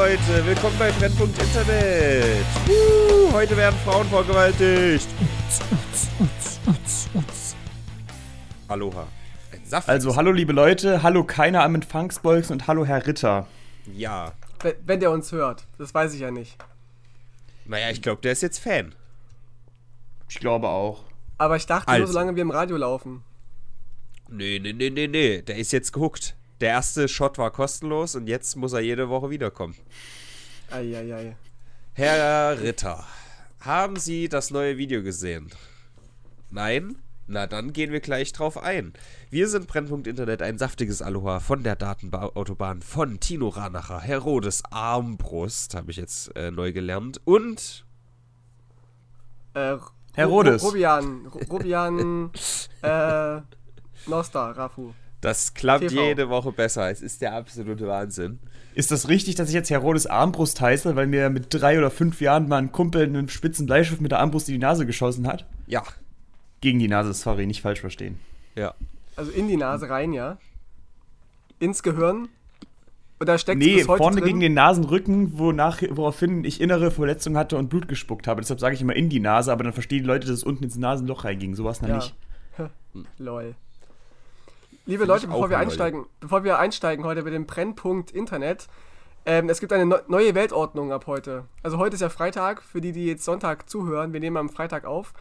Leute, willkommen bei Brennpunkt Internet. Uh, heute werden Frauen vergewaltigt. Aloha. Also, hallo liebe Leute, hallo keiner am Empfangsbolzen und hallo Herr Ritter. Ja. Wenn, wenn der uns hört, das weiß ich ja nicht. Naja, ich glaube, der ist jetzt Fan. Ich glaube auch. Aber ich dachte Also. nur, solange wir im Radio laufen. Nee, nee, nee, nee, nee. Der ist jetzt gehuckt. Der erste Shot war kostenlos und jetzt muss er jede Woche wiederkommen. Eieiei. Herr Ritter, haben Sie das neue Video gesehen? Nein? Na dann gehen wir gleich drauf ein. Wir sind Brennpunkt Internet, ein saftiges Aloha von der Datenautobahn von Tino Ranacher, Herodes Armbrust, habe ich jetzt äh, neu gelernt, und Äh, Herodes. Ru- Rubian. Ru- Rubian. äh. Nosta, Rafu. Das klappt TV. jede Woche besser. Es ist der absolute Wahnsinn. Ist das richtig, dass ich jetzt Herodes Armbrust heiße, weil mir mit drei oder fünf Jahren mal ein Kumpel einen spitzen Bleistift mit der Armbrust in die Nase geschossen hat? Ja, Gegen die Nase, sorry, nicht falsch verstehen. ja. Also in die Nase rein, ja. Ins Gehirn. Und da steckt Nee, bis heute vorne drin. gegen den Nasenrücken, wonach, woraufhin ich innere Verletzungen hatte und Blut gespuckt habe. Deshalb sage ich immer in die Nase, aber dann verstehen die Leute, dass es unten ins Nasenloch reinging. Sowas dann Ja. nicht. Lol. Liebe Leute, bevor wir einsteigen, bevor wir einsteigen heute bei dem Brennpunkt Internet, ähm, es gibt eine neu- neue Weltordnung ab heute. Also heute ist ja Freitag, für die, die jetzt Sonntag zuhören. Wir nehmen am Freitag auf.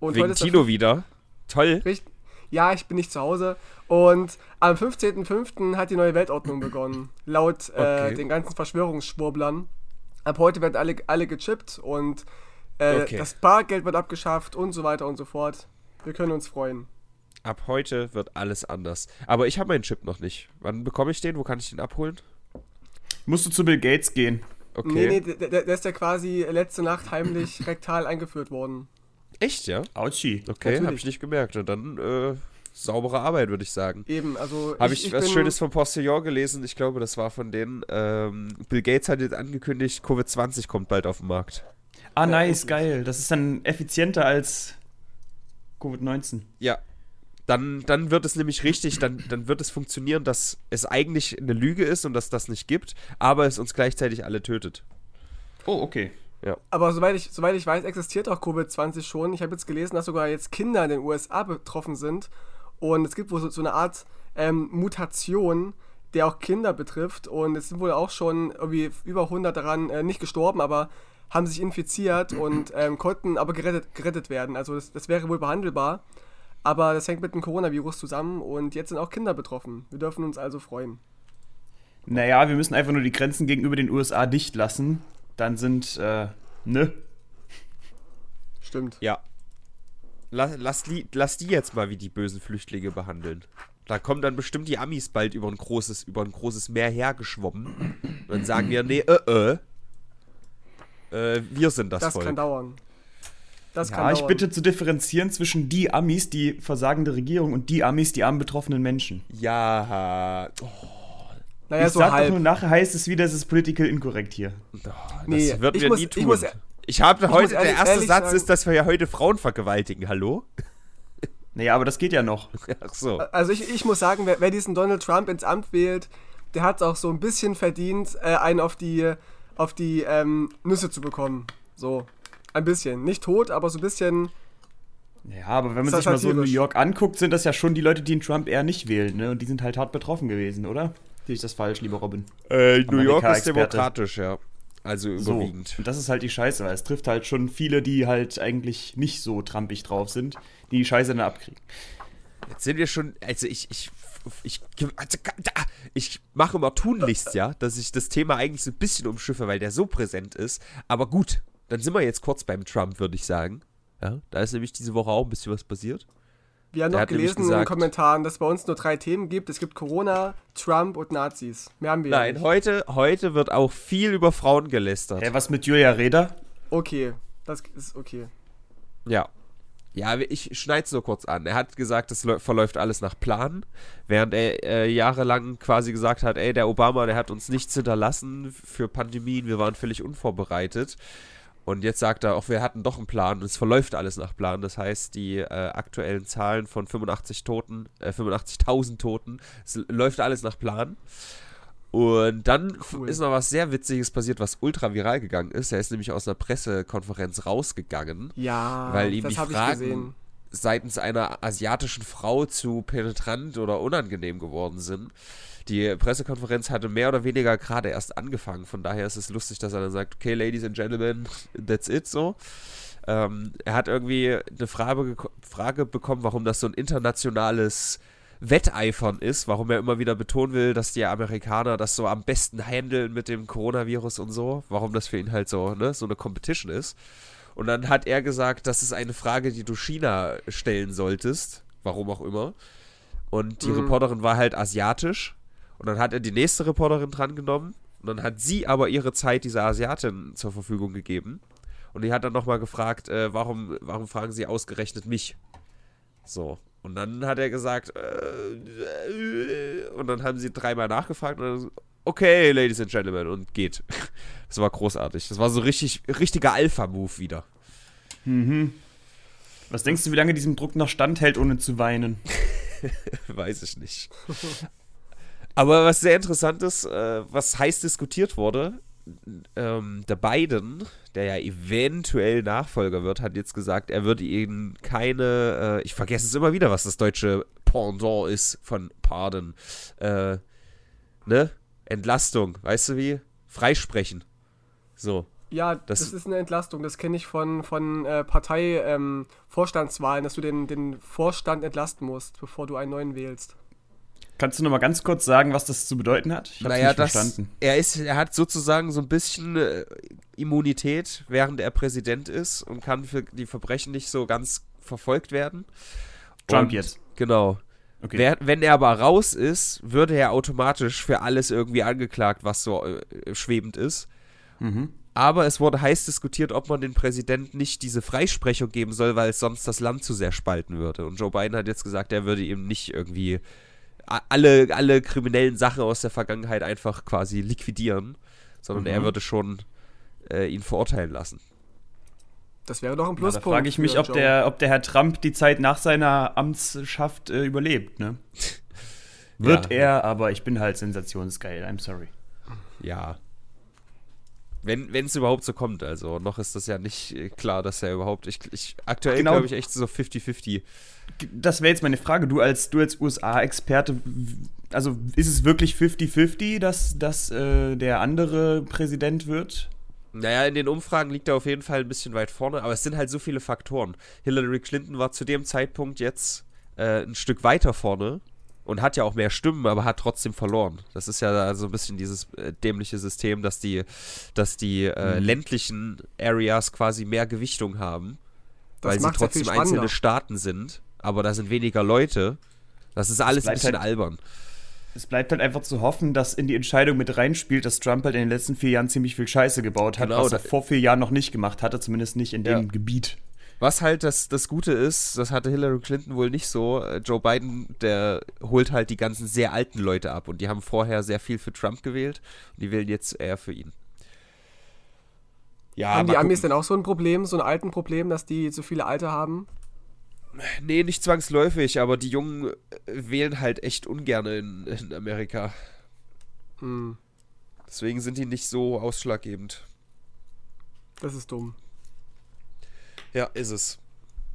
Und Wegen heute ist Tino wieder. Toll. Richt- Ja, ich bin nicht zu Hause. Und am 15.05. hat die neue Weltordnung begonnen. Laut äh, Okay. den ganzen Verschwörungsschwurblern. Ab heute werden alle, alle gechippt und äh, Okay. das Bargeld wird abgeschafft und so weiter und so fort. Wir können uns freuen. Ab heute wird alles anders. Aber ich habe meinen Chip noch nicht. Wann bekomme ich den? Wo kann ich den abholen? Musst du zu Bill Gates gehen. Okay. Nee, nee, der, der ist ja quasi letzte Nacht heimlich rektal eingeführt worden. Echt, ja? Autschi. Okay, habe ich nicht gemerkt. Und dann äh, saubere Arbeit, würde ich sagen. Eben, also. Habe ich, was bin- Schönes vom Postillon gelesen? Ich glaube, das war von denen. Ähm, Bill Gates hat jetzt angekündigt, Covid-20 kommt bald auf den Markt. Ah, nice, geil. Das ist dann effizienter als Covid-19. Ja. Dann, dann wird es nämlich richtig, dann, dann wird es funktionieren, dass es eigentlich eine Lüge ist und dass das nicht gibt, aber es uns gleichzeitig alle tötet. Oh, okay. Aber soweit ich, soweit ich weiß, existiert auch Covid-20 schon. Ich habe jetzt gelesen, dass sogar jetzt Kinder in den USA betroffen sind. Und es gibt wohl so, so eine Art ähm, Mutation, der auch Kinder betrifft. Und es sind wohl auch schon irgendwie über 100 daran äh, nicht gestorben, aber haben sich infiziert und ähm, konnten aber gerettet, gerettet werden. Also das, das wäre wohl behandelbar. Aber das hängt mit dem Coronavirus zusammen und jetzt sind auch Kinder betroffen. Wir dürfen uns also freuen. Naja, wir müssen einfach nur die Grenzen gegenüber den USA dicht lassen. Dann sind, äh, ne? Stimmt. Ja. Lass, lass, die, lass die jetzt mal wie die bösen Flüchtlinge behandeln. Da kommen dann bestimmt die Amis bald über ein großes, über ein großes Meer hergeschwommen. Und dann sagen wir, nee, äh, äh. Äh, wir sind das, Das Volk. kann dauern. Das kann Ja, ich dauern. bitte zu differenzieren zwischen die Amis, die versagende Regierung und die Amis, die armen betroffenen Menschen. Ja. Oh, Naja, ich so sag doch halb. nur, nachher heißt es wieder, es ist political inkorrekt hier. das Nee, wird ich wir muss- nie ich tun. muss- Ich habe heute, muss der erste Satz sagen- ist, dass wir ja heute Frauen vergewaltigen. Hallo? Naja, aber das geht ja noch. Ach so. Also ich, ich muss sagen, wer, wer diesen Donald Trump ins Amt wählt, der hat es auch so ein bisschen verdient, äh, einen auf die, auf die ähm, Nüsse zu bekommen. So. Ein bisschen. Nicht tot, aber so ein bisschen. Ja, aber wenn man sich mal so New? York anguckt, sind das ja schon die Leute, die den Trump eher nicht wählen, ne? Und die sind halt hart betroffen gewesen, oder? Sehe ich das falsch, lieber Robin? Äh, New York ist demokratisch, ja. Also So. überwiegend. Und das ist halt die Scheiße, weil es trifft halt schon viele, die halt eigentlich nicht so trampig drauf sind, die die Scheiße dann abkriegen. Jetzt sind wir schon, also ich, ich, ich, ich mache immer tunlichst, ja, dass ich das Thema eigentlich so ein bisschen umschiffe, weil der so präsent ist. Aber gut, dann sind wir jetzt kurz beim Trump, würde ich sagen. Ja, da ist nämlich diese Woche auch ein bisschen was passiert. Wir haben Der noch gelesen in den gesagt- Kommentaren, dass es bei uns nur drei Themen gibt. Es gibt Corona, Trump und Nazis. Mehr haben wir ja Nein, nicht. heute, heute wird auch viel über Frauen gelästert. Hä, was mit Julia Reda? Okay, das ist okay. Ja. Ja, ich schneide es nur kurz an. Er hat gesagt, es läu- verläuft alles nach Plan, während er äh, jahrelang quasi gesagt hat, ey, der Obama, der hat uns nichts hinterlassen für Pandemien, wir waren völlig unvorbereitet. Und jetzt sagt er, auch wir hatten doch einen Plan und es verläuft alles nach Plan. Das heißt, die äh, aktuellen Zahlen von 85 Toten, äh, 85.000 Toten, es läuft alles nach Plan. Und dann Cool. ist noch was sehr Witziges passiert, was ultra viral gegangen ist. Er ist nämlich aus einer Pressekonferenz rausgegangen, Ja, weil ihm die Fragen seitens einer asiatischen Frau zu penetrant oder unangenehm geworden sind. Die Pressekonferenz hatte mehr oder weniger gerade erst angefangen, von daher ist es lustig, dass er dann sagt, okay, Ladies and Gentlemen, that's it so. Ähm, er hat irgendwie eine Frage, Frage bekommen, warum das so ein internationales Wetteifern ist, warum er immer wieder betonen will, dass die Amerikaner das so am besten handeln mit dem Coronavirus und so, warum das für ihn halt so, ne, so eine Competition ist. Und dann hat er gesagt, das ist eine Frage, die du China stellen solltest, warum auch immer. Und die Mhm. Reporterin war halt asiatisch. Und dann hat er die nächste Reporterin drangenommen. Und dann hat sie aber ihre Zeit dieser Asiatin zur Verfügung gegeben. Und die hat dann nochmal gefragt, äh, warum, warum fragen sie ausgerechnet mich? So. Und dann hat er gesagt, äh, äh, und dann haben sie dreimal nachgefragt und dann, so, okay, Ladies and Gentlemen, und geht. Das war großartig. Das war so richtig, richtiger Alpha-Move wieder. Mhm. Was denkst du, wie lange diesem Druck noch standhält, ohne zu weinen? Weiß ich nicht. Aber was sehr interessant ist, äh, was heiß diskutiert wurde, ähm, der Biden, der ja eventuell Nachfolger wird, hat jetzt gesagt, er würde ihnen keine, äh, ich vergesse es immer wieder, was das deutsche Pendant ist von Pardon, äh, ne? Entlastung, weißt du wie? Freisprechen. So. Ja, Das- das, ist eine Entlastung. Das kenne ich von, von äh, Partei-Vorstandswahlen, dass du den, den Vorstand entlasten musst, bevor du einen neuen wählst. Kannst du noch mal ganz kurz sagen, was das zu bedeuten hat? Ich hab's naja, nicht das, verstanden. er ist, er hat sozusagen so ein bisschen äh, Immunität, während er Präsident ist und kann für die Verbrechen nicht so ganz verfolgt werden. Trump Und- jetzt. Genau. Okay. Wer, wenn er aber raus ist, würde er automatisch für alles irgendwie angeklagt, was so äh, schwebend ist. Mhm. Aber es wurde heiß diskutiert, ob man den Präsidenten nicht diese Freisprechung geben soll, weil es sonst das Land zu sehr spalten würde. Und Joe Biden hat jetzt gesagt, er würde ihm nicht irgendwie alle, alle kriminellen Sachen aus der Vergangenheit einfach quasi liquidieren, sondern Mhm. er würde schon äh, ihn verurteilen lassen. Das wäre doch ein Ja, Pluspunkt. da frage ich mich, ob Joe. der, ob der Herr Trump die Zeit nach seiner Amtsschaft äh, überlebt, ne? Wird Ja. er, aber ich bin halt sensationsgeil, I'm sorry. Ja. Wenn es überhaupt so kommt, also noch ist das ja nicht äh, klar, dass er überhaupt. Ich, ich, aktuell Genau. glaube ich echt so 50-50. Das wäre jetzt meine Frage. Du als, du als USA-Experte, also ist es wirklich 50-50, dass, dass äh, der andere Präsident wird? Naja, in den Umfragen liegt er auf jeden Fall ein bisschen weit vorne, aber es sind halt so viele Faktoren. Hillary Clinton war zu dem Zeitpunkt jetzt äh, ein Stück weiter vorne und hat ja auch mehr Stimmen, aber hat trotzdem verloren. Das ist ja so ein bisschen dieses äh, dämliche System, dass die, dass die äh, Mhm. ländlichen Areas quasi mehr Gewichtung haben, Das weil sie ja trotzdem einzelne. Staaten sind, aber da sind weniger Leute. Das ist alles ein bisschen halt- albern. Es bleibt halt einfach zu hoffen, dass in die Entscheidung mit reinspielt, dass Trump halt in den letzten vier Jahren ziemlich viel Scheiße gebaut hat, Genau, was er da- vor vier Jahren noch nicht gemacht hatte, zumindest nicht in Ja. dem Gebiet. Was halt das, das Gute ist, das hatte Hillary Clinton wohl nicht so. äh, Joe Biden, der holt halt die ganzen sehr alten Leute ab und die haben vorher sehr viel für Trump gewählt und die wählen jetzt eher für ihn. Ja, haben die Amis denn auch so ein Problem, so ein alten Problem, dass die so viele Alte haben? Nee, nicht zwangsläufig, aber die Jungen äh, wählen halt echt ungern in, in Amerika. Hm, Deswegen sind die nicht so ausschlaggebend. das ist dumm. Ja, ist es.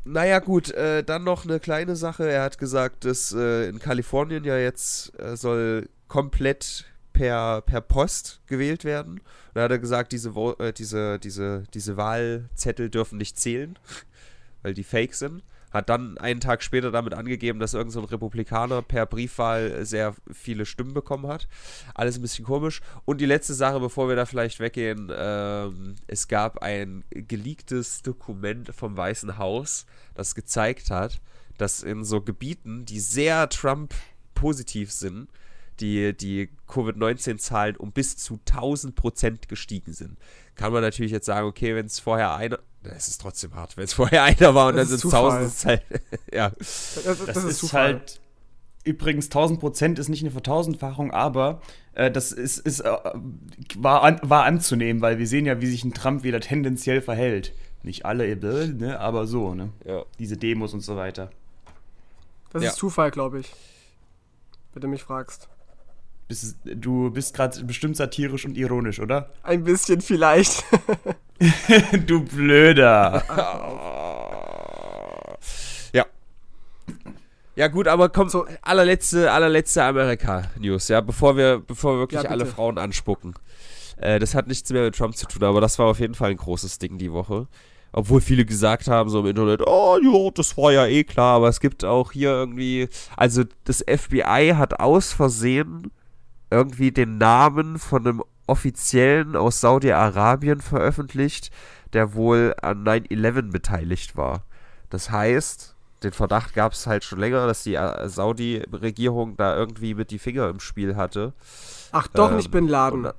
Naja, gut, äh, dann noch eine kleine Sache. Er hat gesagt, dass äh, in Kalifornien ja jetzt äh, soll komplett per, per Post gewählt werden. Und da hat er gesagt, diese, Wo äh, diese, diese, diese Wahlzettel dürfen nicht zählen, weil die fake sind. Hat dann einen Tag später damit angegeben, dass irgendein so ein Republikaner per Briefwahl sehr viele Stimmen bekommen hat. Alles ein bisschen komisch. Und die letzte Sache, bevor wir da vielleicht weggehen, ähm, es gab ein geleaktes Dokument vom Weißen Haus, das gezeigt hat, dass in so Gebieten, die sehr Trump-positiv sind, die, die Covid-19-Zahlen um bis zu 1000 Prozent gestiegen sind. Kann man natürlich jetzt sagen, okay, wenn es vorher einer, es ist trotzdem hart, wenn es vorher einer war und Das dann ist sind. 1000, ist halt, ja. Das, das, Das, das ist, Zufall. halt übrigens 1000 Prozent ist nicht eine Vertausendfachung, aber äh, das ist, ist äh, war, an, war anzunehmen, weil wir sehen ja, wie sich ein Trump wieder tendenziell verhält. Nicht alle, äh, ne, aber so, ne? ja. Diese Demos und so weiter. Das Ja. ist Zufall, glaube ich. Wenn du mich fragst. Bist, du bist gerade bestimmt satirisch und ironisch, oder? Ein bisschen vielleicht. du Blöder. ja. Ja gut, aber komm, So. allerletzte, allerletzte Amerika-News, ja, bevor wir, bevor wir wirklich Ja, alle. Frauen anspucken. Äh, das hat nichts mehr mit Trump zu tun, aber das war auf jeden Fall ein großes Ding die Woche. Obwohl viele gesagt haben, so im Internet, oh ja, das war ja eh klar, aber es gibt auch hier irgendwie, also das FBI hat aus Versehen irgendwie den Namen von einem Offiziellen aus Saudi-Arabien veröffentlicht, der wohl an 9-11 beteiligt war. Das heißt, den Verdacht gab es halt schon länger, dass die äh, Saudi-Regierung da irgendwie mit die Finger im Spiel hatte. Ach doch, Ähm, nicht Bin Laden. und-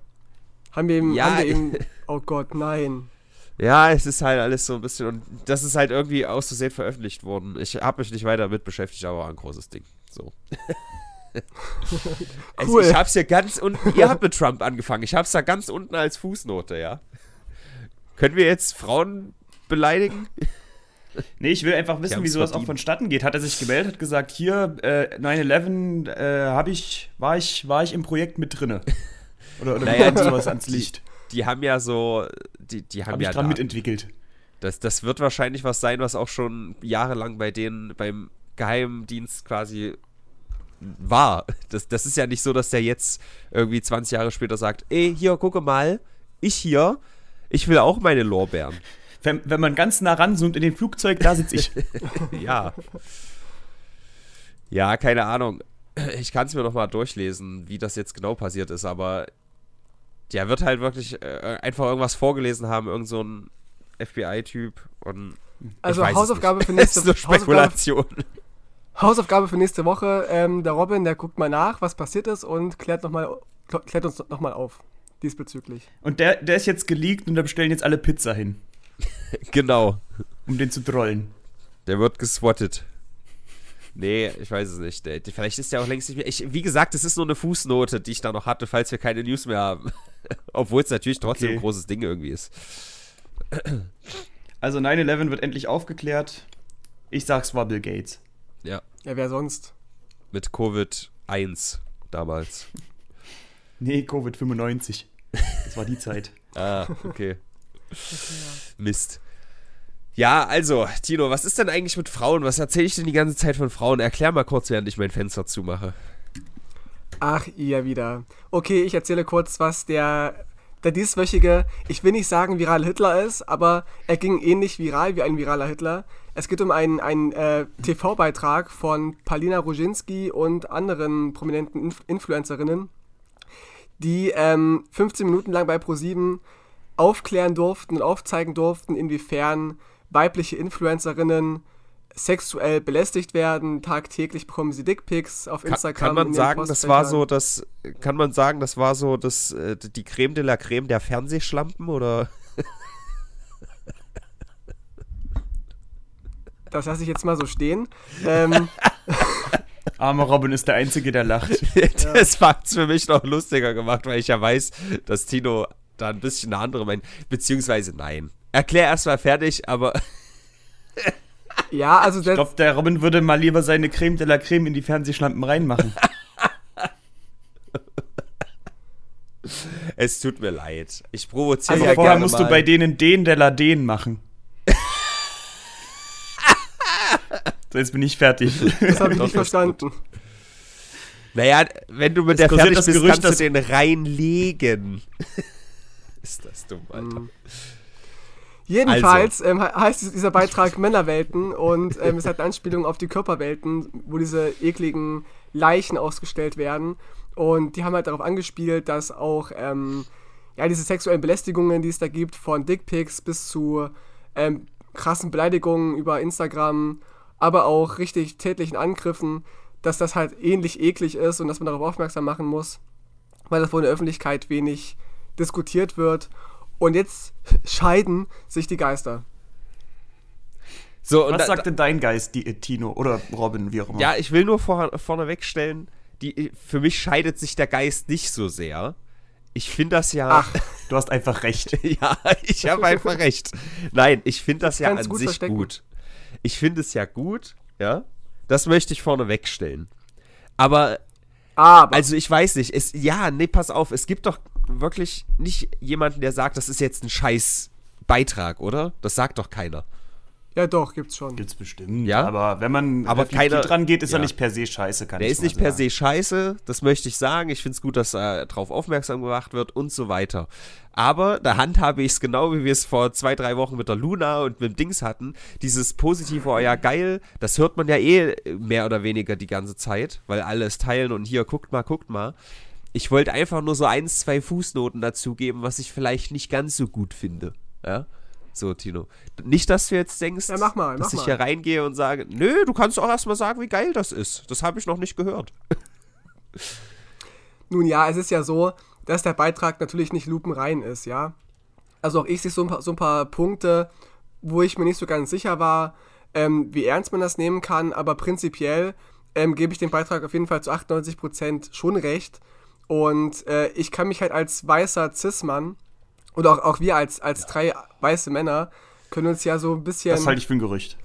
Haben wir ihm, Ja, haben wir ihm, oh Gott, nein. Ja, es ist halt alles so ein bisschen und das ist halt irgendwie aus Versehen veröffentlicht worden. Ich habe mich nicht weiter damit beschäftigt, aber war ein großes Ding. So. also Cool. ich hab's ja ganz unten, ihr habt mit Trump angefangen. Ich hab's da ganz unten als Fußnote, ja. Können wir jetzt Frauen beleidigen? Nee, ich will einfach Die wissen, wie sowas auch verdient. vonstatten geht. Hat er sich gemeldet, hat gesagt, hier, äh, 9-11, äh, hab ich, war ich, war ich im Projekt mit drinne. Oder, oder Naja, die- sowas ans Licht? Die haben ja so, die, die haben Hab ich ja dran Daten. mitentwickelt. Das, das wird wahrscheinlich was sein, was auch schon jahrelang bei denen beim Geheimdienst quasi war. Das, das ist ja nicht so, dass der jetzt irgendwie 20 Jahre später sagt, ey, hier, gucke mal, ich hier, ich will auch meine Lorbeeren. Wenn, wenn man ganz nah ranzoomt in dem Flugzeug, da sitze ich. ja. Ja, keine Ahnung. Ich kann es mir noch mal durchlesen, wie das jetzt genau passiert ist, aber der wird halt wirklich äh, einfach irgendwas vorgelesen haben, irgend so ein FBI-Typ und Also ich weiß es Hausaufgabe nicht. für nächste Das ist nur Hausaufgabe, Spekulation. Hausaufgabe für nächste Woche. Ähm, der Robin, der guckt mal nach, was passiert ist und klärt, noch mal, klärt uns nochmal auf diesbezüglich. Und der, der ist jetzt geleakt und da bestellen jetzt alle Pizza hin, Genau. um den zu trollen. Der wird geswattet. Nee, ich weiß es nicht. Vielleicht ist der auch längst nicht mehr. Ich, wie gesagt, es ist nur eine Fußnote, die ich da noch hatte, falls wir keine News mehr haben. Obwohl es natürlich trotzdem Okay. ein großes Ding irgendwie ist. Also 9-11 wird endlich aufgeklärt. Ich sag's war Bill Gates. Ja. Ja, wer sonst? Mit Covid 1 damals. Nee, Covid-95. Das war die Zeit. Ah, okay. Mist. Ja, also, Tino, was ist denn eigentlich mit Frauen? Was erzähle ich denn die ganze Zeit von Frauen? Erklär mal kurz, während ich mein Fenster zumache. Ach, ihr wieder. Okay, ich erzähle kurz, was der, der dieswöchige, ich will nicht sagen viral Hitler ist, aber er ging ähnlich viral wie ein viraler Hitler. Es geht um einen, einen äh, TV-Beitrag von Palina Roginski und anderen prominenten Inf Influencerinnen, die ähm, 15 Minuten lang bei ProSieben aufklären durften und aufzeigen durften, inwiefern weibliche Influencerinnen sexuell belästigt werden. Tagtäglich bekommen sie Dickpics auf Kann, Instagram. kann man in sagen, das war so das, kann man sagen, das war so das, äh, die Creme de la Creme der Fernsehschlampen oder? Das lasse ich jetzt mal so stehen. Ähm, Armer Robin ist der Einzige, der lacht. das macht's für mich noch lustiger gemacht, weil ich ja weiß, dass Tino da ein bisschen eine andere meint. Beziehungsweise nein. Erklär erstmal fertig, aber ja, also Ich der, glaube, der Robin würde mal lieber seine Creme de la Creme in die Fernsehschlampen reinmachen. es tut mir leid. Ich provoziere Also ja vorher gerne musst mal. du bei denen den de la den machen. So, jetzt bin ich fertig. das habe ich nicht verstanden. Naja, wenn du mit Es der fertig das bist, Gerücht, kannst du den reinlegen. Ist das dumm, Alter. Mhm. Jedenfalls ähm, he- heißt dieser Beitrag Männerwelten und ähm, es hat eine Anspielung auf die Körperwelten, wo diese ekligen Leichen ausgestellt werden. Und die haben halt darauf angespielt, dass auch ähm, ja, diese sexuellen Belästigungen, die es da gibt, von Dickpics bis zu ähm, krassen Beleidigungen über Instagram, aber auch richtig tätlichen Angriffen, dass das halt ähnlich eklig ist und dass man darauf aufmerksam machen muss, weil das wohl in der Öffentlichkeit wenig diskutiert wird. Und jetzt scheiden sich die Geister. So, und Was da, sagt denn dein Geist, die, Tino oder Robin, wie auch immer? Ja, ich will nur vor, vorneweg stellen, die, für mich scheidet sich der Geist nicht so sehr. Ich finde das ja. Ach, Du hast einfach recht. ja, ich habe einfach recht. Nein, ich finde das ja kannst an gut sich verstecken. gut. Ich finde es ja gut, ja. Das möchte ich vorneweg stellen. Aber Aber. Also ich weiß nicht, es, ja, nee, pass auf, es gibt doch wirklich nicht jemanden, der sagt, das ist jetzt ein scheiß Beitrag, oder? Das sagt doch keiner. Ja, doch, gibt's schon. Gibt's bestimmt. Ja? Aber wenn man Aber keiner- dran geht, ist ja. er nicht per se scheiße, kann Der ich ist nicht per se scheiße, das möchte ich sagen. Ich finde es gut, dass äh, darauf aufmerksam gemacht wird und so weiter. Aber da handhabe ich es genau, wie wir es vor zwei, drei Wochen mit der Luna und mit dem Dings hatten. Dieses positive, oh ja, geil, das hört man ja eh mehr oder weniger die ganze Zeit, weil alle es teilen und hier, guckt mal, guckt mal. Ich wollte einfach nur so eins, zwei Fußnoten dazugeben, was ich vielleicht nicht ganz so gut finde. Ja? So, Tino. Nicht, dass du jetzt denkst, Ja, mach mal, dass ich mal. hier reingehe und sage, nö, du kannst auch erstmal sagen, wie geil das ist. Das habe ich noch nicht gehört. Nun ja, es ist ja so, dass der Beitrag natürlich nicht lupenrein ist, ja. Also auch ich sehe so ein paar, so ein paar Punkte, wo ich mir nicht so ganz sicher war, ähm, wie ernst man das nehmen kann, aber prinzipiell ähm, gebe ich dem Beitrag auf jeden Fall zu 98% schon recht. Und äh, ich kann mich halt als weißer Cis-Mann oder auch, auch wir als, als drei weiße Männer können uns ja so ein bisschen. Das halte ich für ein Gerücht.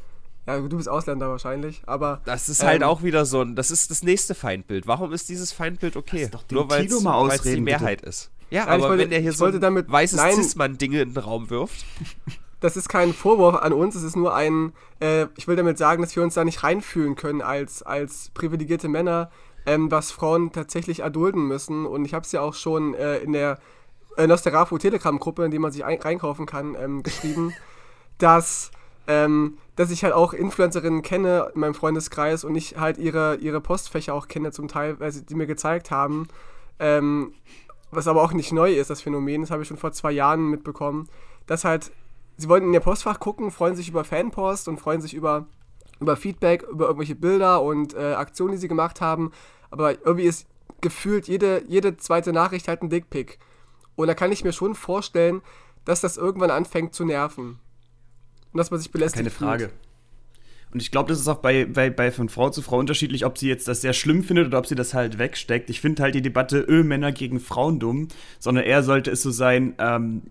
ja, du bist Ausländer wahrscheinlich, aber. Das ist halt ähm, auch wieder so ein, das ist das nächste Feindbild. Warum ist dieses Feindbild okay? Doch Nur weil es mal die ausreden, Mehrheit ist. Ja, Nein, ich aber wollte- wenn der hier so ein damit- weißes. Cis-Mann-Dinge in den Raum wirft. das ist kein Vorwurf an uns, es ist nur ein, äh, ich will damit sagen, dass wir uns da nicht reinfühlen können als, als privilegierte Männer, ähm, was Frauen tatsächlich erdulden müssen. Und ich habe es ja auch schon äh, in der äh, Nosferatu Telegram-Gruppe, in die man sich ein reinkaufen kann, ähm, geschrieben, dass, ähm, dass ich halt auch Influencerinnen kenne in meinem Freundeskreis und ich halt ihre, ihre Postfächer auch kenne zum Teil, weil sie die mir gezeigt haben. Ähm, was aber auch nicht neu ist, das Phänomen, das habe ich schon vor zwei Jahren mitbekommen, dass halt, sie wollten in ihr Postfach gucken, freuen sich über Fanpost und freuen sich über, über Feedback, über irgendwelche Bilder und äh, Aktionen, die sie gemacht haben, aber irgendwie ist gefühlt jede, jede zweite Nachricht halt ein Dickpick. Und da kann ich mir schon vorstellen, dass das irgendwann anfängt zu nerven. Und dass man sich belästigt Keine fühlt. Frage. Und ich glaube, das ist auch bei, bei, bei von Frau zu Frau unterschiedlich, ob sie jetzt das sehr schlimm findet oder ob sie das halt wegsteckt. Ich finde halt die Debatte Öh, Männer gegen Frauen dumm, sondern eher sollte es so sein, ähm,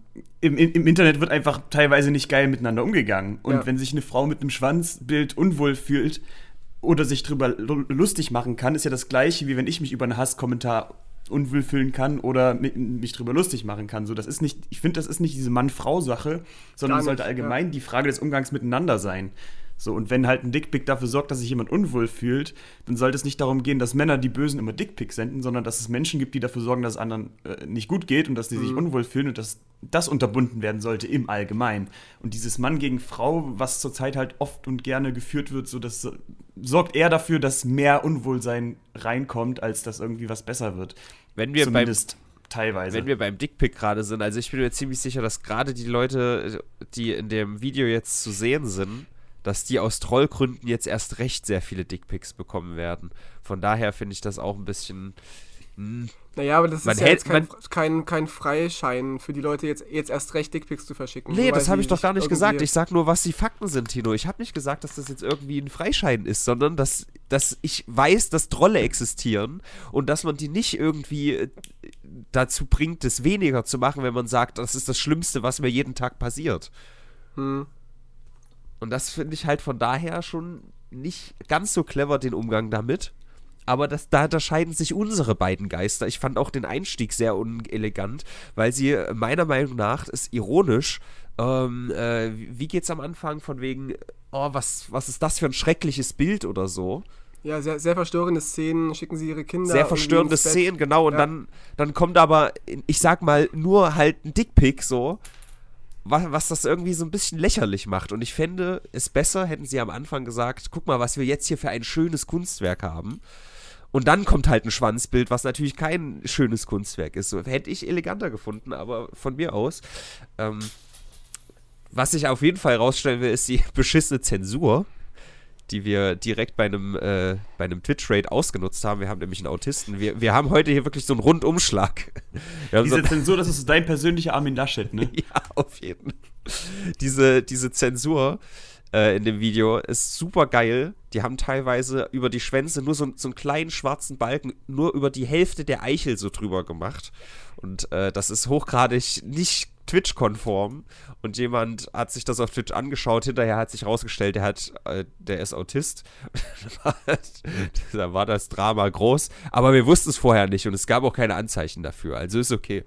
im, im, Internet wird einfach teilweise nicht geil miteinander umgegangen. Und Ja. wenn sich eine Frau mit einem Schwanzbild unwohl fühlt oder sich drüber lu- lustig machen kann, ist ja das gleiche, wie wenn ich mich über einen Hasskommentar unwohl fühlen kann oder mi- mich drüber lustig machen kann. So, das ist nicht, ich finde, das ist nicht diese Mann-Frau-Sache, sondern es sollte nicht, allgemein die Frage des Umgangs miteinander sein. So, und wenn halt ein Dickpick dafür sorgt, dass sich jemand unwohl fühlt, dann sollte es nicht darum gehen, dass Männer die Bösen immer Dickpick senden, sondern dass es Menschen gibt, die dafür sorgen, dass es anderen äh, nicht gut geht und dass die sich unwohl fühlen und dass das unterbunden werden sollte im Allgemeinen. Und dieses Mann gegen Frau, was zurzeit halt oft und gerne geführt wird, so das so- sorgt eher dafür, dass mehr Unwohlsein reinkommt, als dass irgendwie was besser wird. Wenn wir beim Zumindest teilweise. Wenn wir beim Dickpick gerade sind, also ich bin mir ziemlich sicher, dass gerade die Leute, die in dem Video jetzt zu sehen sind, dass die aus Trollgründen jetzt erst recht sehr viele Dickpics bekommen werden. Von daher finde ich das auch ein bisschen. hm, Naja, aber das Man ist ja hält- jetzt kein, kein, kein Freischein für die Leute, jetzt, jetzt erst recht Dickpics zu verschicken. Nee, das habe ich doch gar nicht gesagt. Ich sag nur, was die Fakten sind, Tino. Ich habe nicht gesagt, dass das jetzt irgendwie ein Freischein ist, sondern dass, dass ich weiß, dass Trolle existieren und dass man die nicht irgendwie äh, dazu bringt, es weniger zu machen, wenn man sagt, das ist das Schlimmste, was mir jeden Tag passiert. Hm. Und das finde ich halt von daher schon nicht ganz so clever, den Umgang damit. Aber das, da unterscheiden sich unsere beiden Geister. Ich fand auch den Einstieg sehr unelegant, weil sie meiner Meinung nach ist ironisch. Ähm, äh, wie geht's am Anfang von wegen, oh, was, was ist das für ein schreckliches Bild oder so? Ja, sehr, sehr verstörende Szenen, schicken sie ihre Kinder. Sehr verstörende. Szenen, genau. Und Ja. dann, dann kommt aber, ich sag mal, nur halt ein Dickpick so, was, das irgendwie so ein bisschen lächerlich macht. Und ich fände es besser, hätten sie am Anfang gesagt, guck mal, was wir jetzt hier für ein schönes Kunstwerk haben. Und dann kommt halt ein Schwanzbild, was natürlich kein schönes Kunstwerk ist. So, hätte ich eleganter gefunden, aber von mir aus. Ähm, was ich auf jeden Fall rausstellen will, ist die beschissene Zensur, die wir direkt bei einem, äh, bei einem Twitch-Raid ausgenutzt haben. Wir haben nämlich einen Autisten. Wir, wir haben heute hier wirklich so einen Rundumschlag. Haben so, Diese Zensur, das ist dein persönlicher Armin Laschet, ne? ja, auf jeden Diese, diese Zensur äh, in dem Video ist super geil. Die haben teilweise über die Schwänze nur so, so einen kleinen schwarzen Balken, nur über die Hälfte der Eichel so drüber gemacht. Und äh, das ist hochgradig nicht Twitch-konform und jemand hat sich das auf Twitch angeschaut. Hinterher hat sich rausgestellt, der hat, äh, der ist Autist. da war das Drama groß, aber wir wussten es vorher nicht und es gab auch keine Anzeichen dafür. Also ist okay.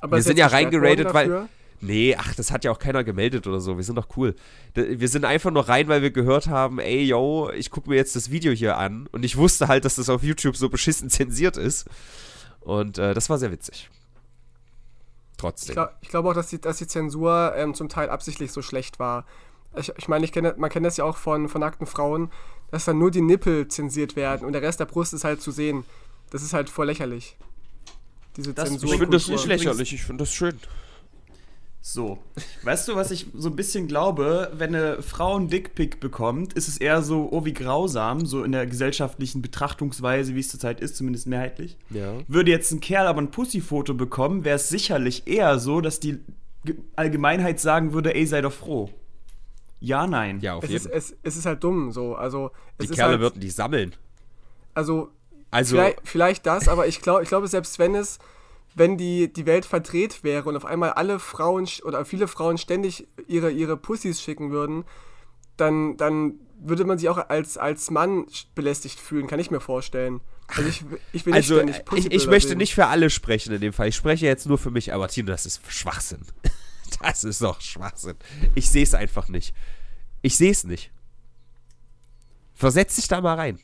Aber wir sind ja worden weil. Nee, ach, das hat ja auch keiner gemeldet oder so. Wir sind doch cool. Wir sind einfach nur rein, weil wir gehört haben, ey, yo, ich gucke mir jetzt das Video hier an. Und ich wusste halt, dass das auf YouTube so beschissen zensiert ist. Und äh, das war sehr witzig. Ich, Trotzdem. glaub, ich glaube auch, dass die, dass die Zensur ähm, zum Teil absichtlich so schlecht war. Ich, ich meine, ich kenne, man kennt das ja auch von, von nackten Frauen, dass dann nur die Nippel zensiert werden und der Rest der Brust ist halt zu sehen. Das ist halt voll lächerlich. Diese Das- Zensur. ich finde das nicht lächerlich, ich finde das schön. So. Weißt du, was ich so ein bisschen glaube? Wenn eine Frau einen Dickpick bekommt, ist es eher so, oh, wie grausam, so in der gesellschaftlichen Betrachtungsweise, wie es zurzeit ist, zumindest mehrheitlich. Ja. Würde jetzt ein Kerl aber ein Pussy-Foto bekommen, wäre es sicherlich eher so, dass die Ge- Allgemeinheit sagen würde, ey, sei doch froh. Ja, nein. Ja, auf Es jeden ist, Fall. es, es ist halt dumm so. Also, es Die ist Kerle halt, würden die sammeln. Also, Also, vielleicht, vielleicht das, aber ich glaube, ich glaube, selbst wenn es, wenn die, die Welt verdreht wäre und auf einmal alle Frauen oder viele Frauen ständig ihre, ihre Pussys schicken würden, dann, dann würde man sich auch als, als Mann belästigt fühlen, kann ich mir vorstellen. Also ich, ich will nicht also ständig ich, ich möchte sehen. nicht für alle sprechen in dem Fall. Ich spreche jetzt nur für mich, aber Tino, das ist Schwachsinn. Das ist doch Schwachsinn. Ich sehe es einfach nicht. Ich sehe es nicht. Versetz dich da mal rein.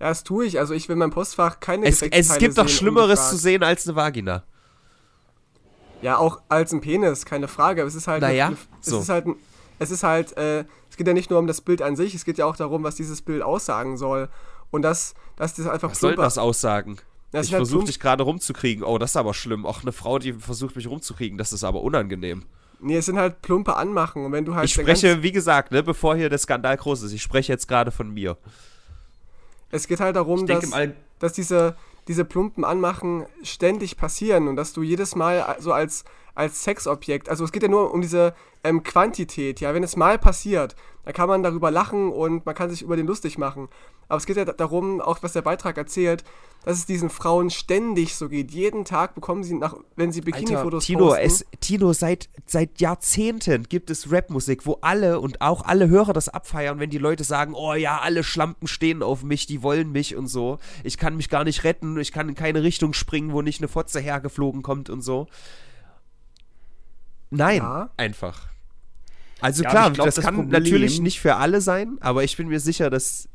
Ja, das tue ich. Also ich will in meinem Postfach keine Es, es gibt doch Schlimmeres ungefragt. zu sehen als eine Vagina. Ja, auch als ein Penis, keine Frage. Aber es ist halt. Naja, eine- es so. ist halt. Es ist halt. Äh, es geht ja nicht nur um das Bild an sich, es geht ja auch darum, was dieses Bild aussagen soll. Und das, dass das einfach Was soll plumper- das aussagen? Das ich halt versuche dich gerade rumzukriegen. Oh, das ist aber schlimm. Auch eine Frau, die versucht mich rumzukriegen, das ist aber unangenehm. Nee, es sind halt plumpe Anmachen. Und wenn du halt. Ich spreche, wie gesagt, ne, bevor hier der Skandal groß ist, ich spreche jetzt gerade von mir. Es geht halt darum, dass, dass diese, diese plumpen Anmachen ständig passieren und dass du jedes Mal so als, als Sexobjekt, also es geht ja nur um diese ähm, Quantität, ja, wenn es mal passiert, dann kann man darüber lachen und man kann sich über den lustig machen. Aber es geht ja da- darum, auch was der Beitrag erzählt, dass es diesen Frauen ständig so geht. Jeden Tag bekommen sie, nach, wenn sie Bikini-Fotos Tino, posten. es, Tino, seit, seit Jahrzehnten gibt es Rapmusik, wo alle und auch alle Hörer das abfeiern, wenn die Leute sagen, oh ja, alle Schlampen stehen auf mich, die wollen mich und so. Ich kann mich gar nicht retten, ich kann in keine Richtung springen, wo nicht eine Fotze hergeflogen kommt und so. Nein, Ja. einfach. Also Ja, klar, glaub, das, das kann Problem- natürlich nicht für alle sein, aber ich bin mir sicher, dass,